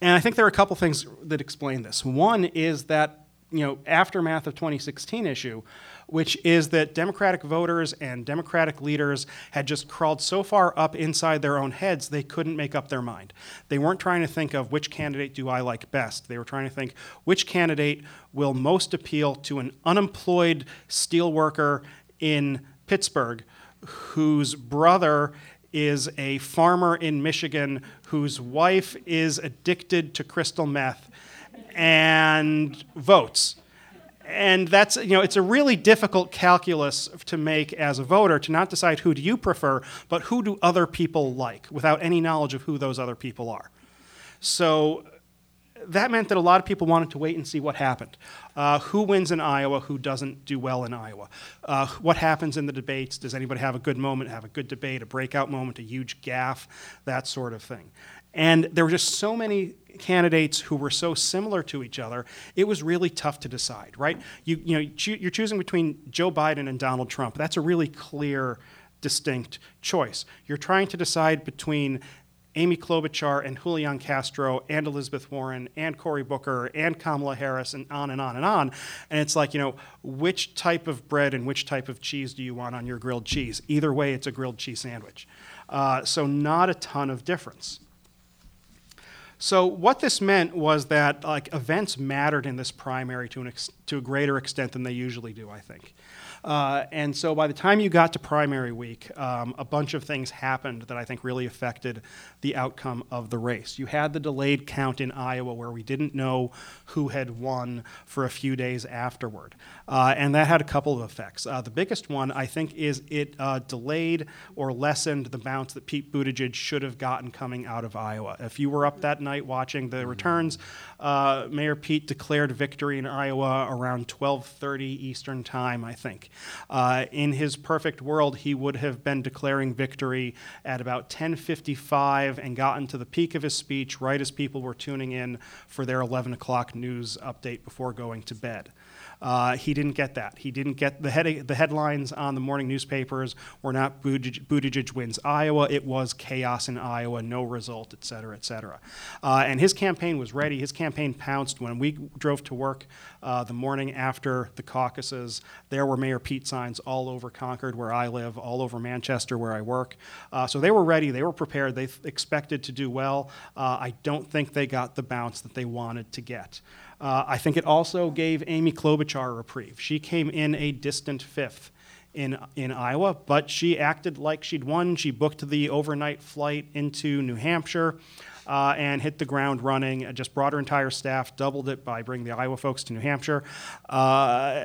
And I think there are a couple things that explain this. One is that you know aftermath of 2016 issue, which is that Democratic voters and Democratic leaders had just crawled so far up inside their own heads they couldn't make up their mind. They weren't trying to think of which candidate do I like best. They were trying to think which candidate will most appeal to an unemployed steelworker in Pittsburgh whose brother is a farmer in Michigan whose wife is addicted to crystal meth and votes. And that's, you know, it's a really difficult calculus to make as a voter to not decide who do you prefer, but who do other people like without any knowledge of who those other people are. So that meant that a lot of people wanted to wait and see what happened. Uh, who wins in Iowa? Who doesn't do well in Iowa? Uh, what happens in the debates? Does anybody have a good moment, have a good debate, a breakout moment, a huge gaffe, that sort of thing? And there were just so many candidates who were so similar to each other, it was really tough to decide, right? You, you know, you're choosing between Joe Biden and Donald Trump. That's a really clear, distinct choice. You're trying to decide between Amy Klobuchar and Julian Castro and Elizabeth Warren and Cory Booker and Kamala Harris and on and on and on. And it's like, you know, which type of bread and which type of cheese do you want on your grilled cheese? Either way, it's a grilled cheese sandwich. Uh, so, not a ton of difference. So what this meant was that like events mattered in this primary to, an ex- to a greater extent than they usually do, I think. Uh, and so by the time you got to primary week, um, a bunch of things happened that I think really affected the outcome of the race. You had the delayed count in Iowa where we didn't know who had won for a few days afterward. Uh, and that had a couple of effects. Uh, the biggest one, I think, is it uh, delayed or lessened the bounce that Pete Buttigieg should have gotten coming out of Iowa. If you were up that night watching the returns, uh, Mayor Pete declared victory in Iowa around 12:30 Eastern Time, I think. Uh, in his perfect world, he would have been declaring victory at about 10:55 and gotten to the peak of his speech right as people were tuning in for their 11 o'clock news update before going to bed. Uh, he didn't get that. He didn't get the, head, the headlines on the morning newspapers were not Buttigieg, Buttigieg, wins Iowa. It was chaos in Iowa, no result, et cetera, et cetera. Uh, and his campaign was ready. His campaign pounced when we drove to work uh, the morning after the caucuses. There were Mayor Pete signs all over Concord, where I live, all over Manchester, where I work. Uh, so they were ready. They were prepared. They expected to do well. Uh, I don't think they got the bounce that they wanted to get. Uh, I think it also gave Amy Klobuchar a reprieve. She came in a distant fifth in, in Iowa, but she acted like she'd won. She booked the overnight flight into New Hampshire. Uh, and hit the ground running. Just brought her entire staff, doubled it by bringing the Iowa folks to New Hampshire. Uh,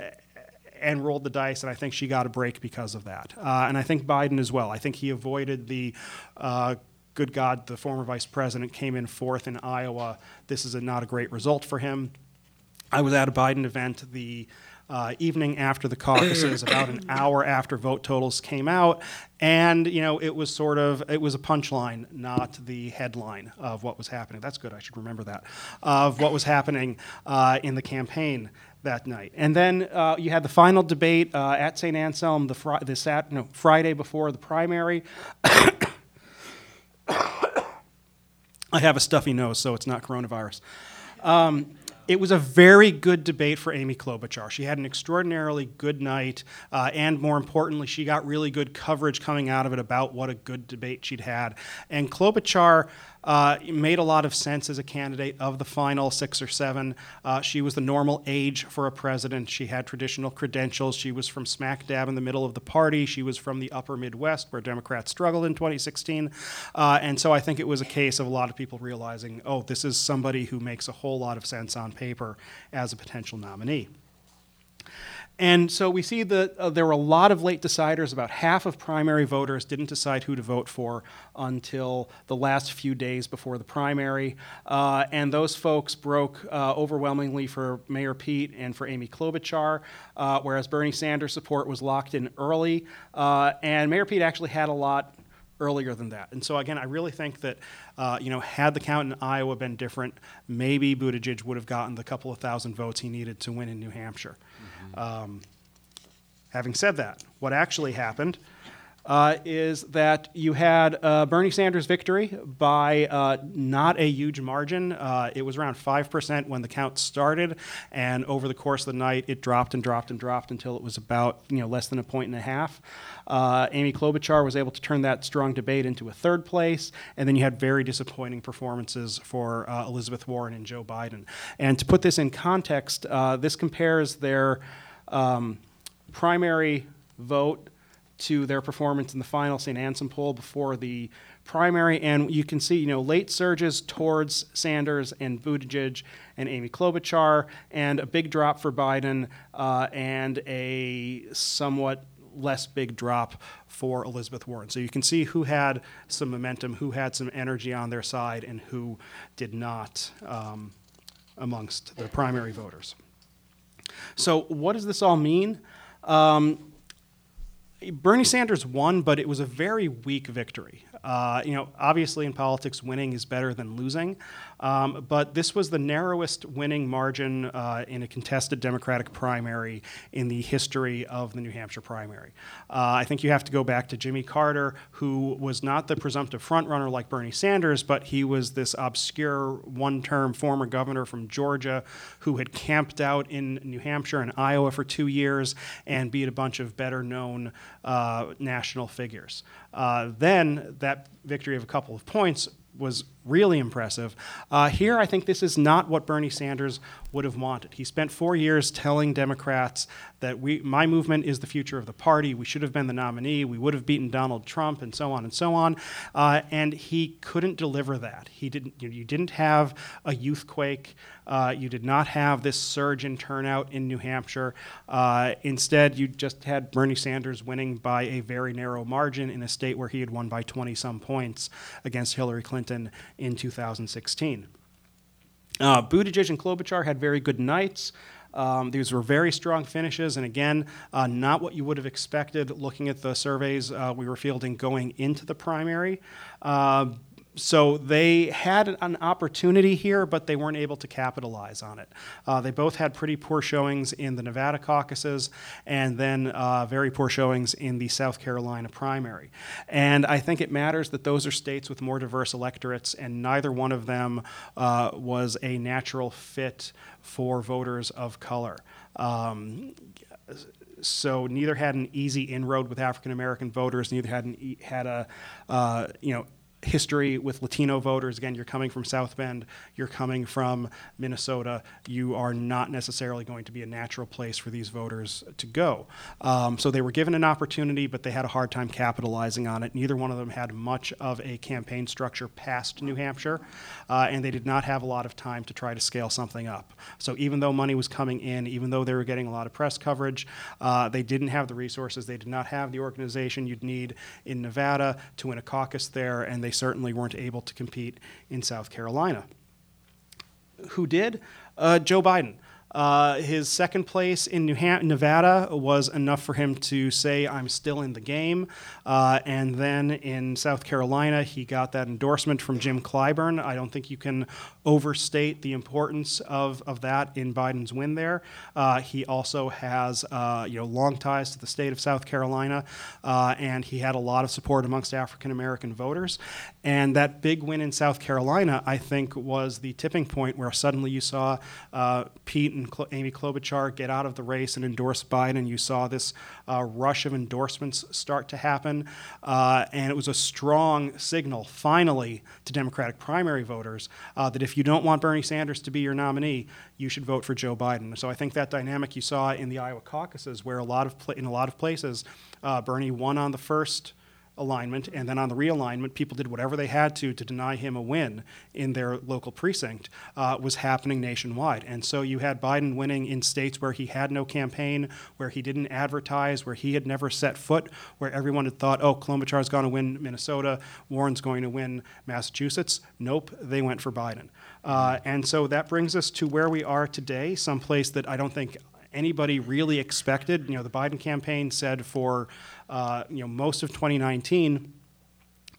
and rolled the dice, and I think she got a break because of that. Uh, and I think Biden as well. I think he avoided the uh, good God, the former vice president came in fourth in Iowa. This is a, not a great result for him. I was at a Biden event the uh, evening after the caucuses, about an hour after vote totals came out, and you know it was sort of it was a punchline, not the headline of what was happening. That's good. I should remember that of what was happening uh, in the campaign that night. And then uh, you had the final debate uh, at St. Anselm the, the sat- no, Friday before the primary. I have a stuffy nose, so it's not coronavirus. Um, it was a very good debate for Amy Klobuchar. She had an extraordinarily good night, uh, and more importantly, she got really good coverage coming out of it about what a good debate she'd had. And Klobuchar uh, made a lot of sense as a candidate of the final six or seven. Uh, she was the normal age for a president. She had traditional credentials. She was from smack dab in the middle of the party. She was from the upper Midwest, where Democrats struggled in 2016. Uh, and so I think it was a case of a lot of people realizing, oh, this is somebody who makes a whole lot of sense on paper as a potential nominee. And so we see that uh, there were a lot of late deciders. About half of primary voters didn't decide who to vote for until the last few days before the primary. Uh, and those folks broke uh, overwhelmingly for Mayor Pete and for Amy Klobuchar, uh, whereas Bernie Sanders' support was locked in early. Uh, and Mayor Pete actually had a lot earlier than that. And so again, I really think that uh, you know had the count in Iowa been different, maybe Buttigieg would have gotten the couple of thousand votes he needed to win in New Hampshire. Um, having said that, what actually happened uh, is that you had uh, Bernie Sanders' victory by uh, not a huge margin. Uh, it was around 5% when the count started, and over the course of the night, it dropped and dropped and dropped until it was about you know less than a point and a half. Uh, Amy Klobuchar was able to turn that strong debate into a third place, and then you had very disappointing performances for uh, Elizabeth Warren and Joe Biden. And to put this in context, this compares their um, primary vote to their performance in the final St. Anselm poll before the primary, and you can see, you know, late surges towards Sanders and Buttigieg and Amy Klobuchar, and a big drop for Biden, uh, and a somewhat less big drop for Elizabeth Warren. So you can see who had some momentum, who had some energy on their side, and who did not um, amongst the primary voters. So what does this all mean? Um, Bernie Sanders won, but it was a very weak victory. Uh, you know, obviously in politics, winning is better than losing, um, but this was the narrowest winning margin uh, in a contested Democratic primary in the history of the New Hampshire primary. Uh, I think you have to go back to Jimmy Carter, who was not the presumptive frontrunner like Bernie Sanders, but he was this obscure one-term former governor from Georgia who had camped out in New Hampshire and Iowa for two years and beat a bunch of better-known uh, national figures. Uh, then that victory of a couple of points was really impressive. Uh, here, I think this is not what Bernie Sanders would have wanted. He spent four years telling Democrats that we, my movement is the future of the party. We should have been the nominee. We would have beaten Donald Trump, and so on and so on. Uh, and he couldn't deliver that. He didn't. You, you didn't have a youth quake. Uh, you did not have this surge in turnout in New Hampshire. Uh, instead, you just had Bernie Sanders winning by a very narrow margin in a state where he had won by 20 some points against Hillary Clinton in 2016. Uh, Buttigieg and Klobuchar had very good nights. Um, these were very strong finishes, and again, uh, not what you would have expected looking at the surveys uh, we were fielding going into the primary. So they had an opportunity here, but they weren't able to capitalize on it. Uh, they both had pretty poor showings in the Nevada caucuses and then uh, very poor showings in the South Carolina primary. And I think it matters that those are states with more diverse electorates, and neither one of them uh, was a natural fit for voters of color. Um, so neither had an easy inroad with African American voters. Neither had an, had a uh, you know history with Latino voters. Again, you're coming from South Bend, you're coming from Minnesota. You are not necessarily going to be a natural place for these voters to go. Um, so they were given an opportunity, but they had a hard time capitalizing on it. Neither one of them had much of a campaign structure past New Hampshire, uh, and they did not have a lot of time to try to scale something up. So even though money was coming in, even though they were getting a lot of press coverage, uh, they didn't have the resources, they did not have the organization you'd need in Nevada to win a caucus there, and they certainly weren't able to compete in South Carolina. Who did? Uh, Joe Biden. Uh, his second place in New Ham- Nevada was enough for him to say, I'm still in the game. Uh, and then in South Carolina, he got that endorsement from Jim Clyburn. I don't think you can overstate the importance of, of that in Biden's win there. Uh, he also has uh, you know, long ties to the state of South Carolina, uh, and he had a lot of support amongst African American voters. And that big win in South Carolina, I think, was the tipping point where suddenly you saw uh, Pete and and Amy Klobuchar get out of the race and endorse Biden. You saw this uh, rush of endorsements start to happen, uh, and it was a strong signal, finally, to Democratic primary voters uh, that if you don't want Bernie Sanders to be your nominee, you should vote for Joe Biden. So I think that dynamic you saw in the Iowa caucuses, where a lot of in a lot of places, uh, Bernie won on the first alignment, and then on the realignment, people did whatever they had to to deny him a win in their local precinct, uh, was happening nationwide. And so you had Biden winning in states where he had no campaign, where he didn't advertise, where he had never set foot, where everyone had thought, oh, Klobuchar's going to win Minnesota, Warren's going to win Massachusetts. Nope, they went for Biden. Uh, and so that brings us to where we are today, someplace that I don't think anybody really expected. You know, the Biden campaign said for uh, you know most of 2019.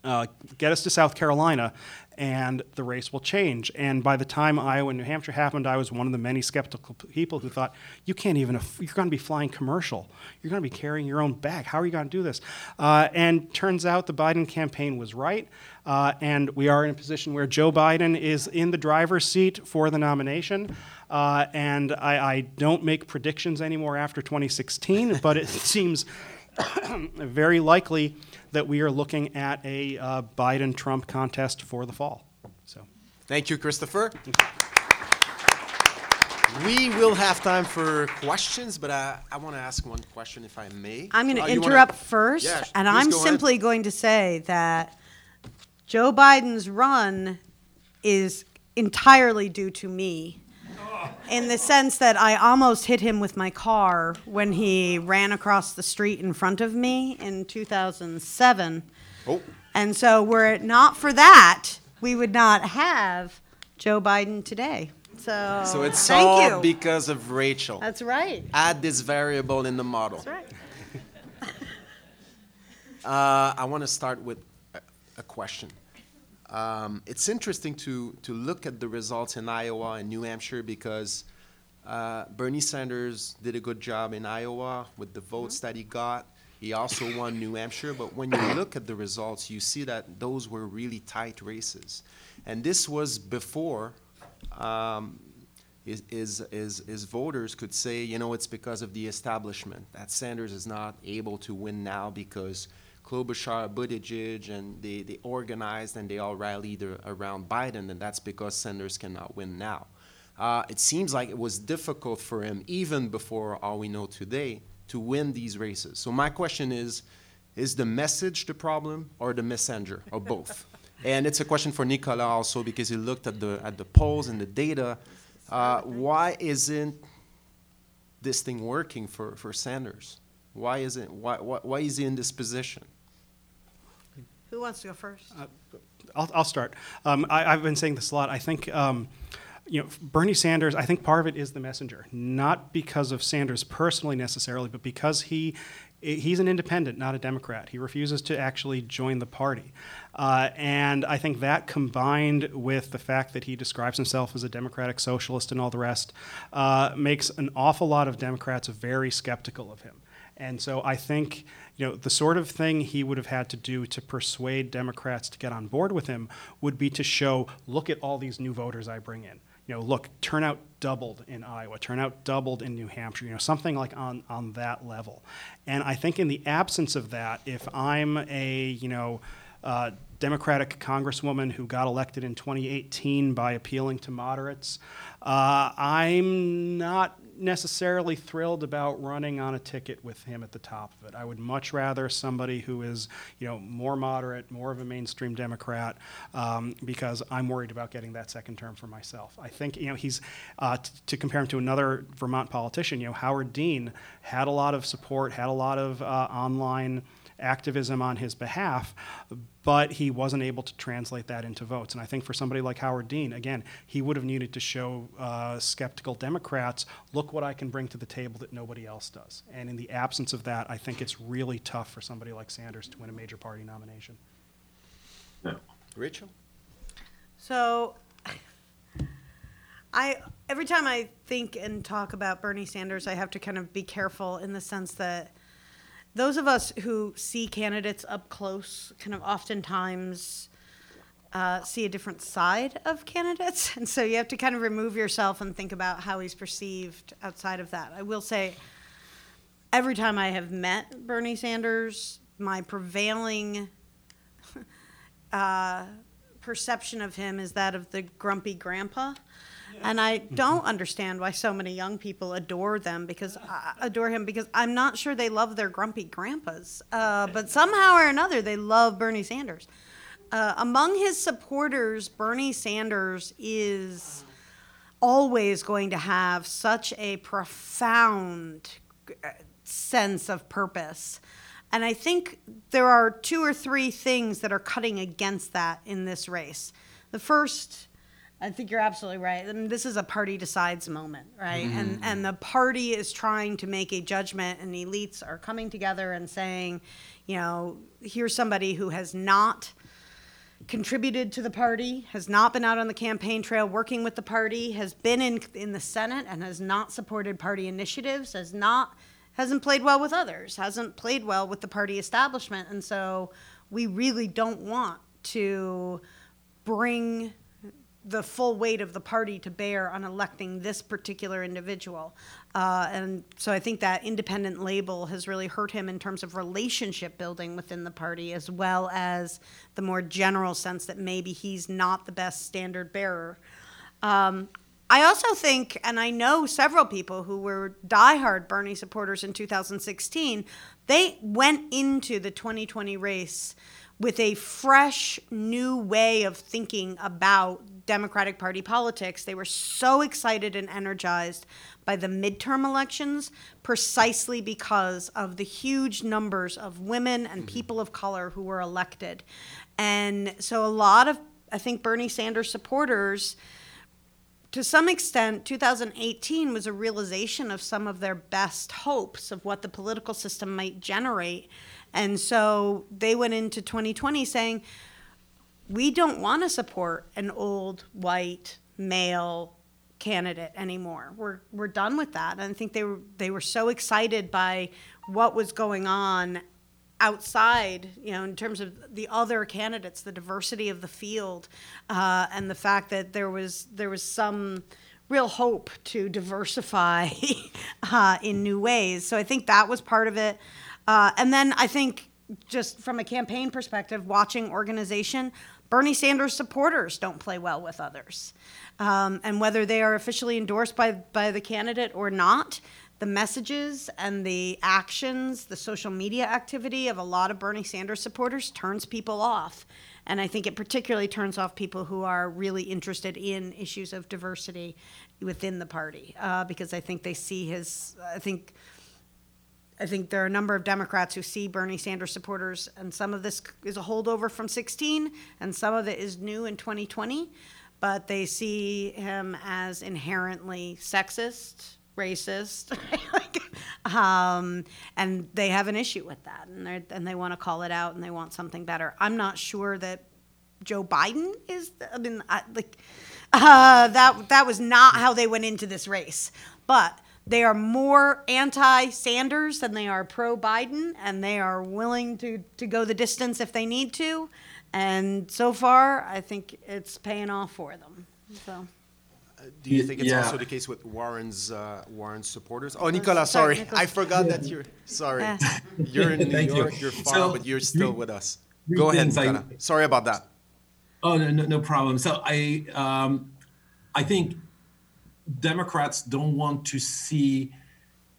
uh, get us to South Carolina, and the race will change. And by the time Iowa and New Hampshire happened, I was one of the many skeptical people who thought, you can't even, aff- you're going to be flying commercial. You're going to be carrying your own bag. How are you going to do this? Uh, and turns out the Biden campaign was right. Uh, and we are in a position where Joe Biden is in the driver's seat for the nomination. Uh, and I, I don't make predictions anymore after 2016, but it seems very likely that we are looking at a uh, Biden Trump contest for the fall. So.
Thank you, Christopher. We will have time for questions, but I, I want to ask one question, if I may.
I'm going
Uh,
to
you wanna-
interrupt first,
Yeah,
and I'm
go ahead.
simply going to say that Joe Biden's run is entirely due to me. In the sense that I almost hit him with my car when he ran across the street in front of me in 2007.
Oh,
And so, were it not for that, we would not have Joe Biden today. So,
so it's
thank
all
you.
because of Rachel.
That's right.
Add this variable in the model.
That's right.
Uh, I want to start with a, a question. Um, it's interesting to, to look at the results in Iowa and New Hampshire because uh, Bernie Sanders did a good job in Iowa with the votes that he got. He also won New Hampshire, but when you look at the results, you see that those were really tight races. And this was before um, his, his, his, his voters could say, you know, it's because of the establishment, that Sanders is not able to win now because Klobuchar, Buttigieg, and they, they organized and they all rallied around Biden, and that's because Sanders cannot win now. Uh, it seems like it was difficult for him, even before all we know today, to win these races. So my question is, is the message the problem or the messenger, or both? and it's a question for Nicolas also because he looked at the, at the polls and the data. Uh, why isn't this thing working for, for Sanders? Why isn't why, why, why is he in this position?
Who wants to go first?
I'll, I'll start. Um, I, I've been saying this a lot. I think, um, you know, Bernie Sanders, I think part of it is the messenger, not because of Sanders personally necessarily, but because he he's an independent, not a Democrat. He refuses to actually join the party. Uh, and I think that combined with the fact that he describes himself as a democratic socialist and all the rest uh, makes an awful lot of Democrats very skeptical of him. And so I think, you know, the sort of thing he would have had to do to persuade Democrats to get on board with him would be to show, look at all these new voters I bring in. You know, look, turnout doubled in Iowa, turnout doubled in New Hampshire, you know, something like on, on that level. And I think in the absence of that, if I'm a, you know, uh, Democratic congresswoman who got elected in 2018 by appealing to moderates, uh, I'm not necessarily thrilled about running on a ticket with him at the top of it. I would much rather somebody who is, you know, more moderate, more of a mainstream Democrat, um, because I'm worried about getting that second term for myself. I think, you know, he's uh, t- to compare him to another Vermont politician. You know, Howard Dean had a lot of support, had a lot of uh, online activism on his behalf, but he wasn't able to translate that into votes. And I think for somebody like Howard Dean, again, he would have needed to show uh, skeptical Democrats, look what I can bring to the table that nobody else does. And in the absence of that, I think it's really tough for somebody like Sanders to win a major party nomination.
Rachel?
So, I every time I think and talk about Bernie Sanders, I have to kind of be careful in the sense that those of us who see candidates up close, kind of oftentimes uh, see a different side of candidates, and so you have to kind of remove yourself and think about how he's perceived outside of that. I will say, every time I have met Bernie Sanders, my prevailing uh, perception of him is that of the grumpy grandpa. And I don't understand why so many young people adore them because uh, adore him because I'm not sure they love their grumpy grandpas, uh, but somehow or another they love Bernie Sanders. Uh, among his supporters, Bernie Sanders is always going to have such a profound uh, sense of purpose. And I think there are two or three things that are cutting against that in this race. The first, I think you're absolutely right. I mean, this is a party decides moment, right? Mm-hmm. And and the party is trying to make a judgment, and elites are coming together and saying, you know, here's somebody who has not contributed to the party, has not been out on the campaign trail working with the party, has been in in the Senate and has not supported party initiatives, has not hasn't played well with others, hasn't played well with the party establishment, and so we really don't want to bring the full weight of the party to bear on electing this particular individual. Uh, and so I think that independent label has really hurt him in terms of relationship building within the party, as well as the more general sense that maybe he's not the best standard bearer. Um, I also think, and I know several people who were diehard Bernie supporters in 2016, they went into the 2020 race with a fresh new way of thinking about Democratic Party politics. They were so excited and energized by the midterm elections precisely because of the huge numbers of women and mm-hmm. people of color who were elected. And so a lot of, I think, Bernie Sanders supporters to some extent, 2018 was a realization of some of their best hopes of what the political system might generate. And so they went into 2020 saying, we don't want to support an old white male candidate anymore. We're we're done with that. And I think they were they were so excited by what was going on outside, you know, in terms of the other candidates, the diversity of the field, uh, and the fact that there was there was some real hope to diversify uh, in new ways. So I think that was part of it. Uh, and then I think just from a campaign perspective, watching organization, Bernie Sanders supporters don't play well with others. Um, and whether they are officially endorsed by, by the candidate or not, the messages and the actions, the social media activity of a lot of Bernie Sanders supporters turns people off. And I think it particularly turns off people who are really interested in issues of diversity within the party, uh, because I think they see his, I think. I think there are a number of Democrats who see Bernie Sanders supporters, and some of this is a holdover from 16, and some of it is new in 2020. But they see him as inherently sexist, racist, um, and they have an issue with that, and they and they want to call it out, and they want something better. I'm not sure that Joe Biden is. I mean, I, like uh, that that was not how they went into this race, but. They are more anti Sanders than they are pro Biden, and they are willing to, to go the distance if they need to. And so far, I think it's paying off for them. So.
Do you think it's
Yeah.
also the case with Warren's uh, Warren's supporters? Oh, Nicola, sorry,
Sorry,
I forgot that you're sorry. You're in New York. You're far,
So,
but you're still
three-
with us. Go ahead,
things I-
Sorry about that.
Oh no, no, no problem. So I, um, I think Democrats don't want to see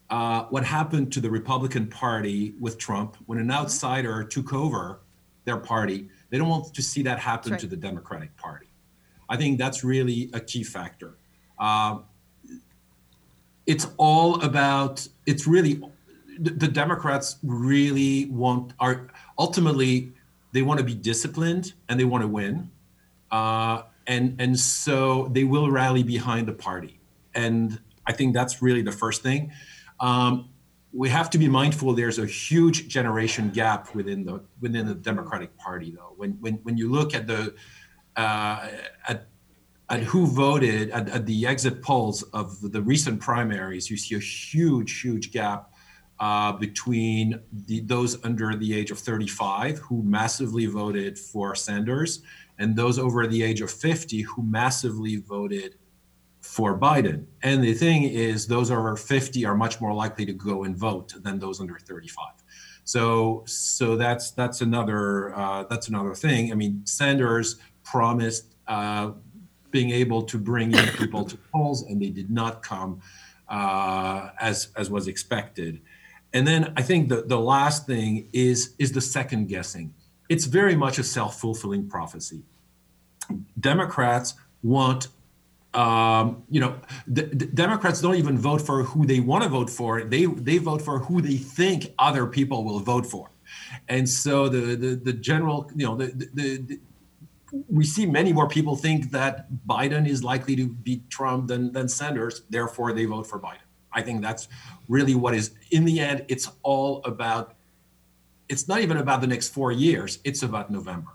uh, what happened to the Republican Party with Trump when an outsider took over their party. They don't want to see that happen
That's
to the Democratic Party. I think that's really a key factor. Um, it's all about. It's really the, the Democrats really want are ultimately they want to be disciplined and they want to win, uh, and and so they will rally behind the party. And I think that's really the first thing. Um, we have to be mindful. There's a huge generation gap within the within the Democratic Party, though. When when when you look at the uh, at at who voted at, at the exit polls of the, recent primaries, you see a huge, huge gap uh, between the, those under the age of 35 who massively voted for Sanders and those over the age of 50 who massively voted for Biden. And the thing is, those over 50 are much more likely to go and vote than those under 35. So, so that's that's another uh, that's another thing. I mean, Sanders promised uh, being able to bring young people to polls, and they did not come uh, as as was expected. And then I think the the last thing is is the second guessing. It's very much a self fulfilling prophecy. Democrats want um, you know, the, the Democrats don't even vote for who they want to vote for. They they vote for who they think other people will vote for, and so the the, the general, you know, the, the, the we see many more people think that Biden is likely to beat Trump than than Sanders. Therefore, they vote for Biden. I think that's really what is. In the end, it's all about. It's not even about the next four years. It's about November.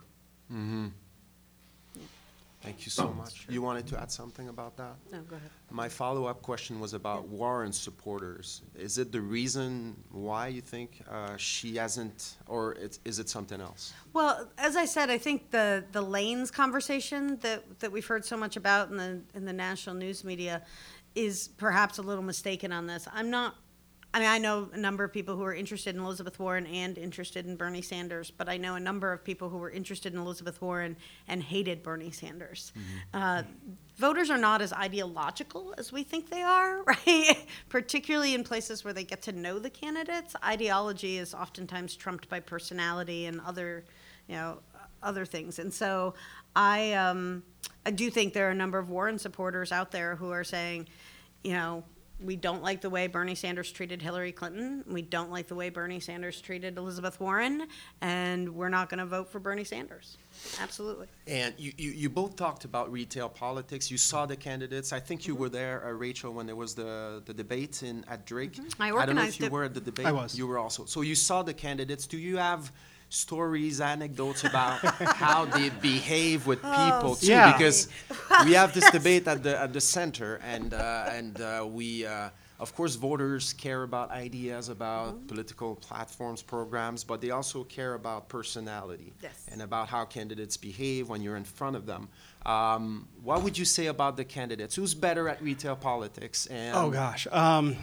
Thank you so much. You wanted to add something about that?
No, go ahead.
My follow-up question was about Warren supporters. Is it the reason why you think uh, she hasn't, or it's, is it something else?
Well, as I said, I think the the lanes conversation that that we've heard so much about in the in the national news media is perhaps a little mistaken on this. I'm not. I mean, I know a number of people who are interested in Elizabeth Warren and interested in Bernie Sanders, but I know a number of people who were interested in Elizabeth Warren and hated Bernie Sanders. Uh, voters are not as ideological as we think they are, right? Particularly in places where they get to know the candidates. Ideology is oftentimes trumped by personality and other, you know, other things. And so I, um, I do think there are a number of Warren supporters out there who are saying, you know, we don't like the way Bernie Sanders treated Hillary Clinton. We don't like the way Bernie Sanders treated Elizabeth Warren, and we're not going to vote for Bernie Sanders. Absolutely.
And you, you, you both talked about retail politics. You saw the candidates. I think you were there, uh, Rachel, when there was the, the debate in at Drake.
I
don't know if
organized
you
it.
were at the debate.
I was.
You were also. So you saw the candidates. Do you have stories, anecdotes about how they behave with people too?
Yeah.
Because we have this debate at the at the center, and uh, and uh, we. Uh, of course, voters care about ideas, about political platforms, programs, but they also care about personality
Yes.
and about how candidates behave when you're in front of them. Um, what would you say about the candidates? Who's better at retail politics, and
Oh gosh. Um,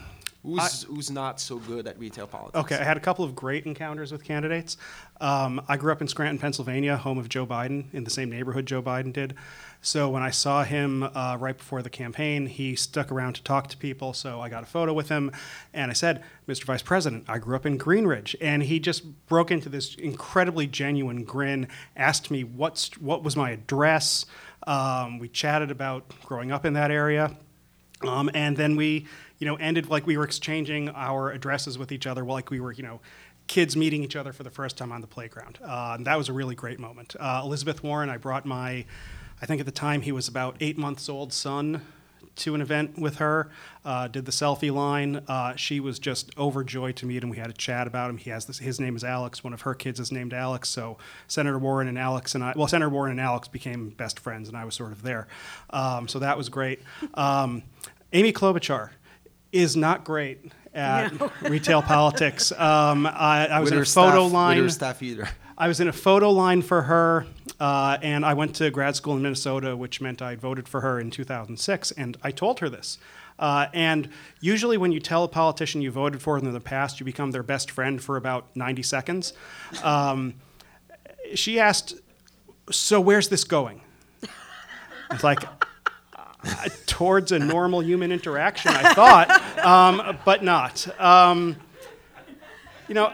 who's who's not so good at retail politics?
Okay, I had a couple of great encounters with candidates. Um, I grew up in Scranton, Pennsylvania, home of Joe Biden, in the same neighborhood Joe Biden did. So when I saw him uh, right before the campaign, he stuck around to talk to people. So I got a photo with him, and I said, "Mr. Vice President, I grew up in Greenridge," and he just broke into this incredibly genuine grin, asked me what's what was my address. Um, we chatted about growing up in that area. Um, and then we, you know, ended like we were exchanging our addresses with each other, like we were, you know, kids meeting each other for the first time on the playground. Uh, and that was a really great moment. Uh, Elizabeth Warren, I brought my, I think at the time he was about eight months old son to an event with her, uh, did the selfie line. Uh, she was just overjoyed to meet him. We had a chat about him. He has this, his name is Alex. One of her kids is named Alex. So Senator Warren and Alex and I, well, Senator Warren and Alex became best friends, and I was sort of there. Um, so that was great. Um, Amy Klobuchar is not great at retail politics. Um, I, I was
with
in a photo
staff,
line.
With her staff either.
I was in a photo line for her, uh, and I went to grad school in Minnesota, which meant I voted for her in 2006. And I told her this. Uh, and usually, when you tell a politician you voted for them in the past, you become their best friend for about 90 seconds. Um, she asked, "So where's this going?" It's like. Towards a normal human interaction, I thought, um, but not. Um, you know,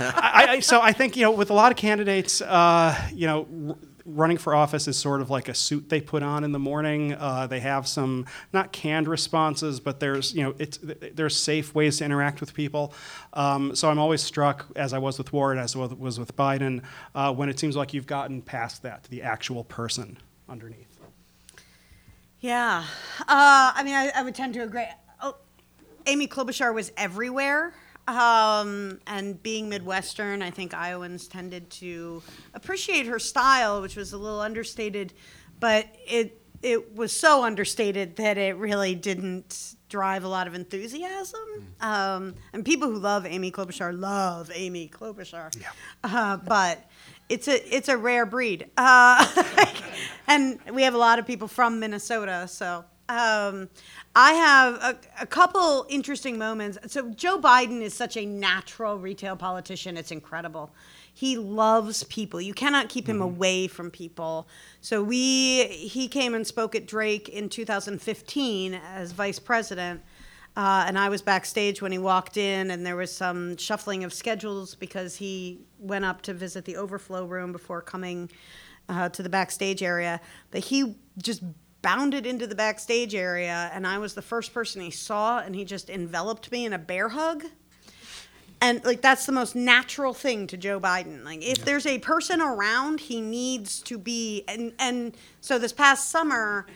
I, I, so I think you know, with a lot of candidates, uh, you know, r- running for office is sort of like a suit they put on in the morning. Uh, they have some not canned responses, but there's you know, it's there's safe ways to interact with people. Um, so I'm always struck, as I was with Warren, as I was with Biden, uh, when it seems like you've gotten past that to the actual person underneath.
Yeah. Uh, I mean, I, I would tend to agree. Oh, Amy Klobuchar was everywhere. Um, and being Midwestern, I think Iowans tended to appreciate her style, which was a little understated, but it it was so understated that it really didn't drive a lot of enthusiasm. Um, and people who love Amy Klobuchar love Amy Klobuchar.
Yeah.
Uh, but it's a it's a rare breed, uh, and we have a lot of people from Minnesota. So um, I have a, a couple interesting moments. So Joe Biden is such a natural retail politician; it's incredible. He loves people. You cannot keep him away from people. So we he came and spoke at Drake in 2015 as vice president. Uh, and I was backstage when he walked in, and there was some shuffling of schedules because he went up to visit the overflow room before coming uh, to the backstage area. But he just bounded into the backstage area, and I was the first person he saw, and he just enveloped me in a bear hug. And like that's the most natural thing to Joe Biden. Like if there's a person around, he needs to be and and so this past summer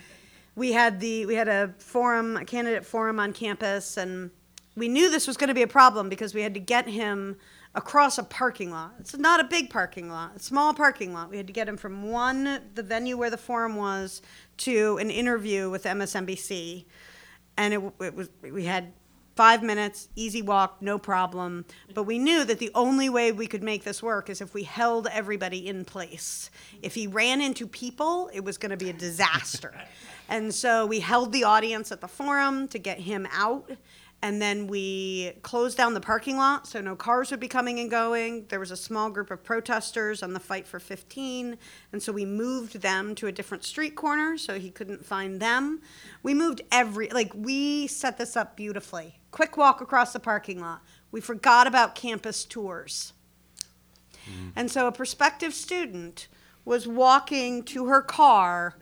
we had the we had a forum, a candidate forum on campus and we knew this was going to be a problem because we had to get him across a parking lot. It's not a big parking lot, a small parking lot. We had to get him from one, the venue where the forum was, to an interview with MSNBC. And it, it was, we had five minutes, easy walk, no problem. But we knew that the only way we could make this work is if we held everybody in place. If he ran into people, it was going to be a disaster. and so we held the audience at the forum to get him out. And then we closed down the parking lot so no cars would be coming and going. There was a small group of protesters on the Fight for 15. And so we moved them to a different street corner so he couldn't find them. We moved every, like, we set this up beautifully. Quick walk across the parking lot. We forgot about campus tours. Mm-hmm. And so a prospective student was walking to her car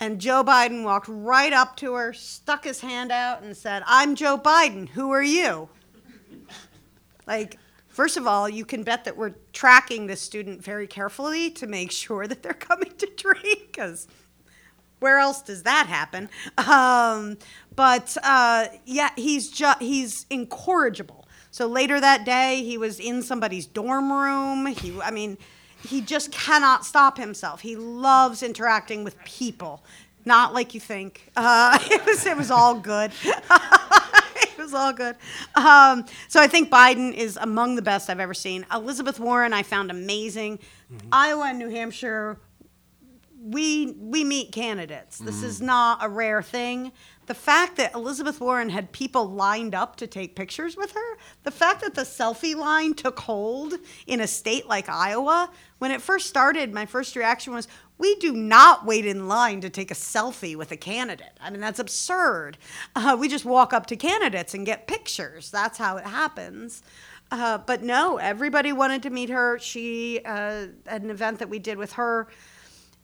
and Joe Biden walked right up to her, stuck his hand out, and said, I'm Joe Biden. Who are you? Like, first of all, you can bet that we're tracking this student very carefully to make sure that they're coming to Drake, because where else does that happen? Um, but uh, yeah, he's ju- he's incorrigible. So later that day, he was in somebody's dorm room. He, I mean, he just cannot stop himself. He loves interacting with people, not like you think. Uh, it was it was all good. it was all good. Um, so I think Biden is among the best I've ever seen. Elizabeth Warren, I found amazing. Iowa and New Hampshire we we meet candidates. This is not a rare thing. The fact that Elizabeth Warren had people lined up to take pictures with her, the fact that the selfie line took hold in a state like Iowa, when it first started, my first reaction was, we do not wait in line to take a selfie with a candidate. I mean, that's absurd. Uh, we just walk up to candidates and get pictures. That's how it happens. Uh, but no, everybody wanted to meet her. She, uh, an event that we did with her,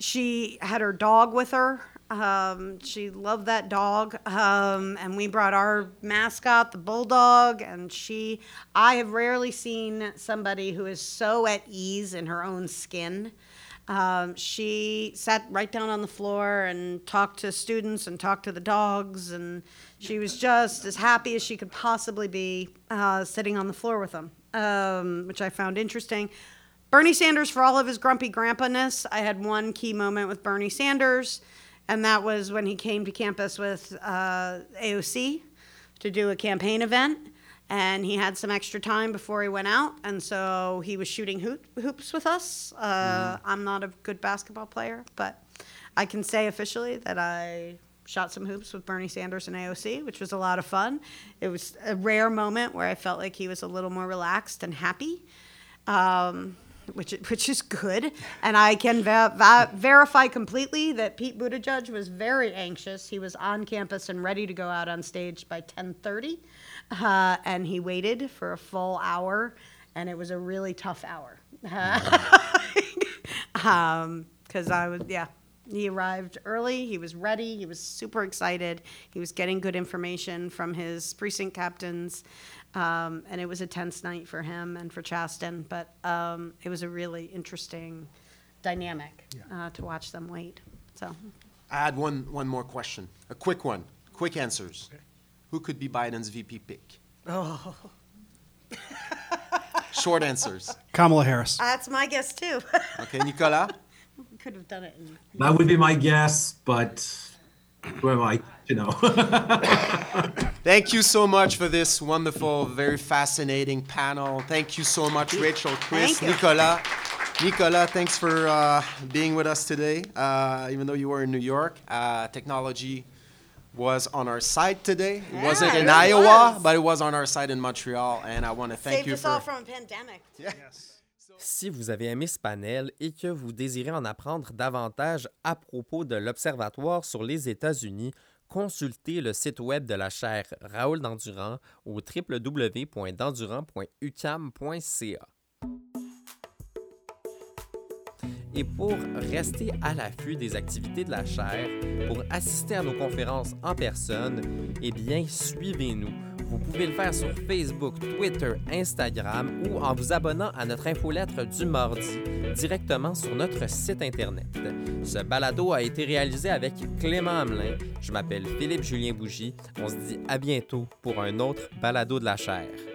she had her dog with her. Um, she loved that dog. Um, and we brought our mascot, the bulldog. And she, I have rarely seen somebody who is so at ease in her own skin. Um, she sat right down on the floor and talked to students and talked to the dogs. And she was just as happy as she could possibly be uh, sitting on the floor with them, um, which I found interesting. Bernie Sanders, for all of his grumpy grandpa-ness, I had one key moment with Bernie Sanders, and that was when he came to campus with uh, AOC to do a campaign event. And he had some extra time before he went out, and so he was shooting hoop, hoops with us. Uh, I'm not a good basketball player, but I can say officially that I shot some hoops with Bernie Sanders and AOC, which was a lot of fun. It was a rare moment where I felt like he was a little more relaxed and happy. Um, which which is good. And I can va- verify completely that Pete Buttigieg was very anxious. He was on campus and ready to go out on stage by 10:30, uh, and he waited for a full hour, and it was a really tough hour. Because I was yeah. He arrived early. He was ready. He was super excited. He was getting good information from his precinct captains. Um, and it was a tense night for him and for Chasten, but um, it was a really interesting dynamic uh, to watch them wait. So,
I had one, one more question, a quick one, quick answers. Who could be Biden's VP pick?
oh,
Short answers.
Kamala Harris.
that's my guess too.
Okay, Nicolas?
we could have done it. In,
That would be my guess, but who am I? You know.
Thank you so much for this wonderful, very fascinating panel. Thank you so much, Rachel, Chris,
Nicola. you.
Nicolas. Nicolas, thanks for uh, being with us today. Uh, even though you were in New York, uh, technology was on our side today. It
Yeah,
wasn't
it
in
really
Iowa,
was.
but it was on our side in Montreal. And I want to thank you.
saved
you
us
for.
all from a pandemic.
Yes.
Si vous avez aimé ce panel et que vous désirez en apprendre davantage à propos de l'Observatoire sur les États-Unis, consultez le site web de la chaire Raoul Dandurand au www.dandurand.ucam.ca. Et pour rester à l'affût des activités de la chaire, pour assister à nos conférences en personne, eh bien, suivez-nous. Vous pouvez le faire sur Facebook, Twitter, Instagram ou en vous abonnant à notre infolettre du mardi directement sur notre site Internet. Ce balado a été réalisé avec Clément Hamelin. Je m'appelle Philippe Julien Bougie. On se dit à bientôt pour un autre balado de la chaire.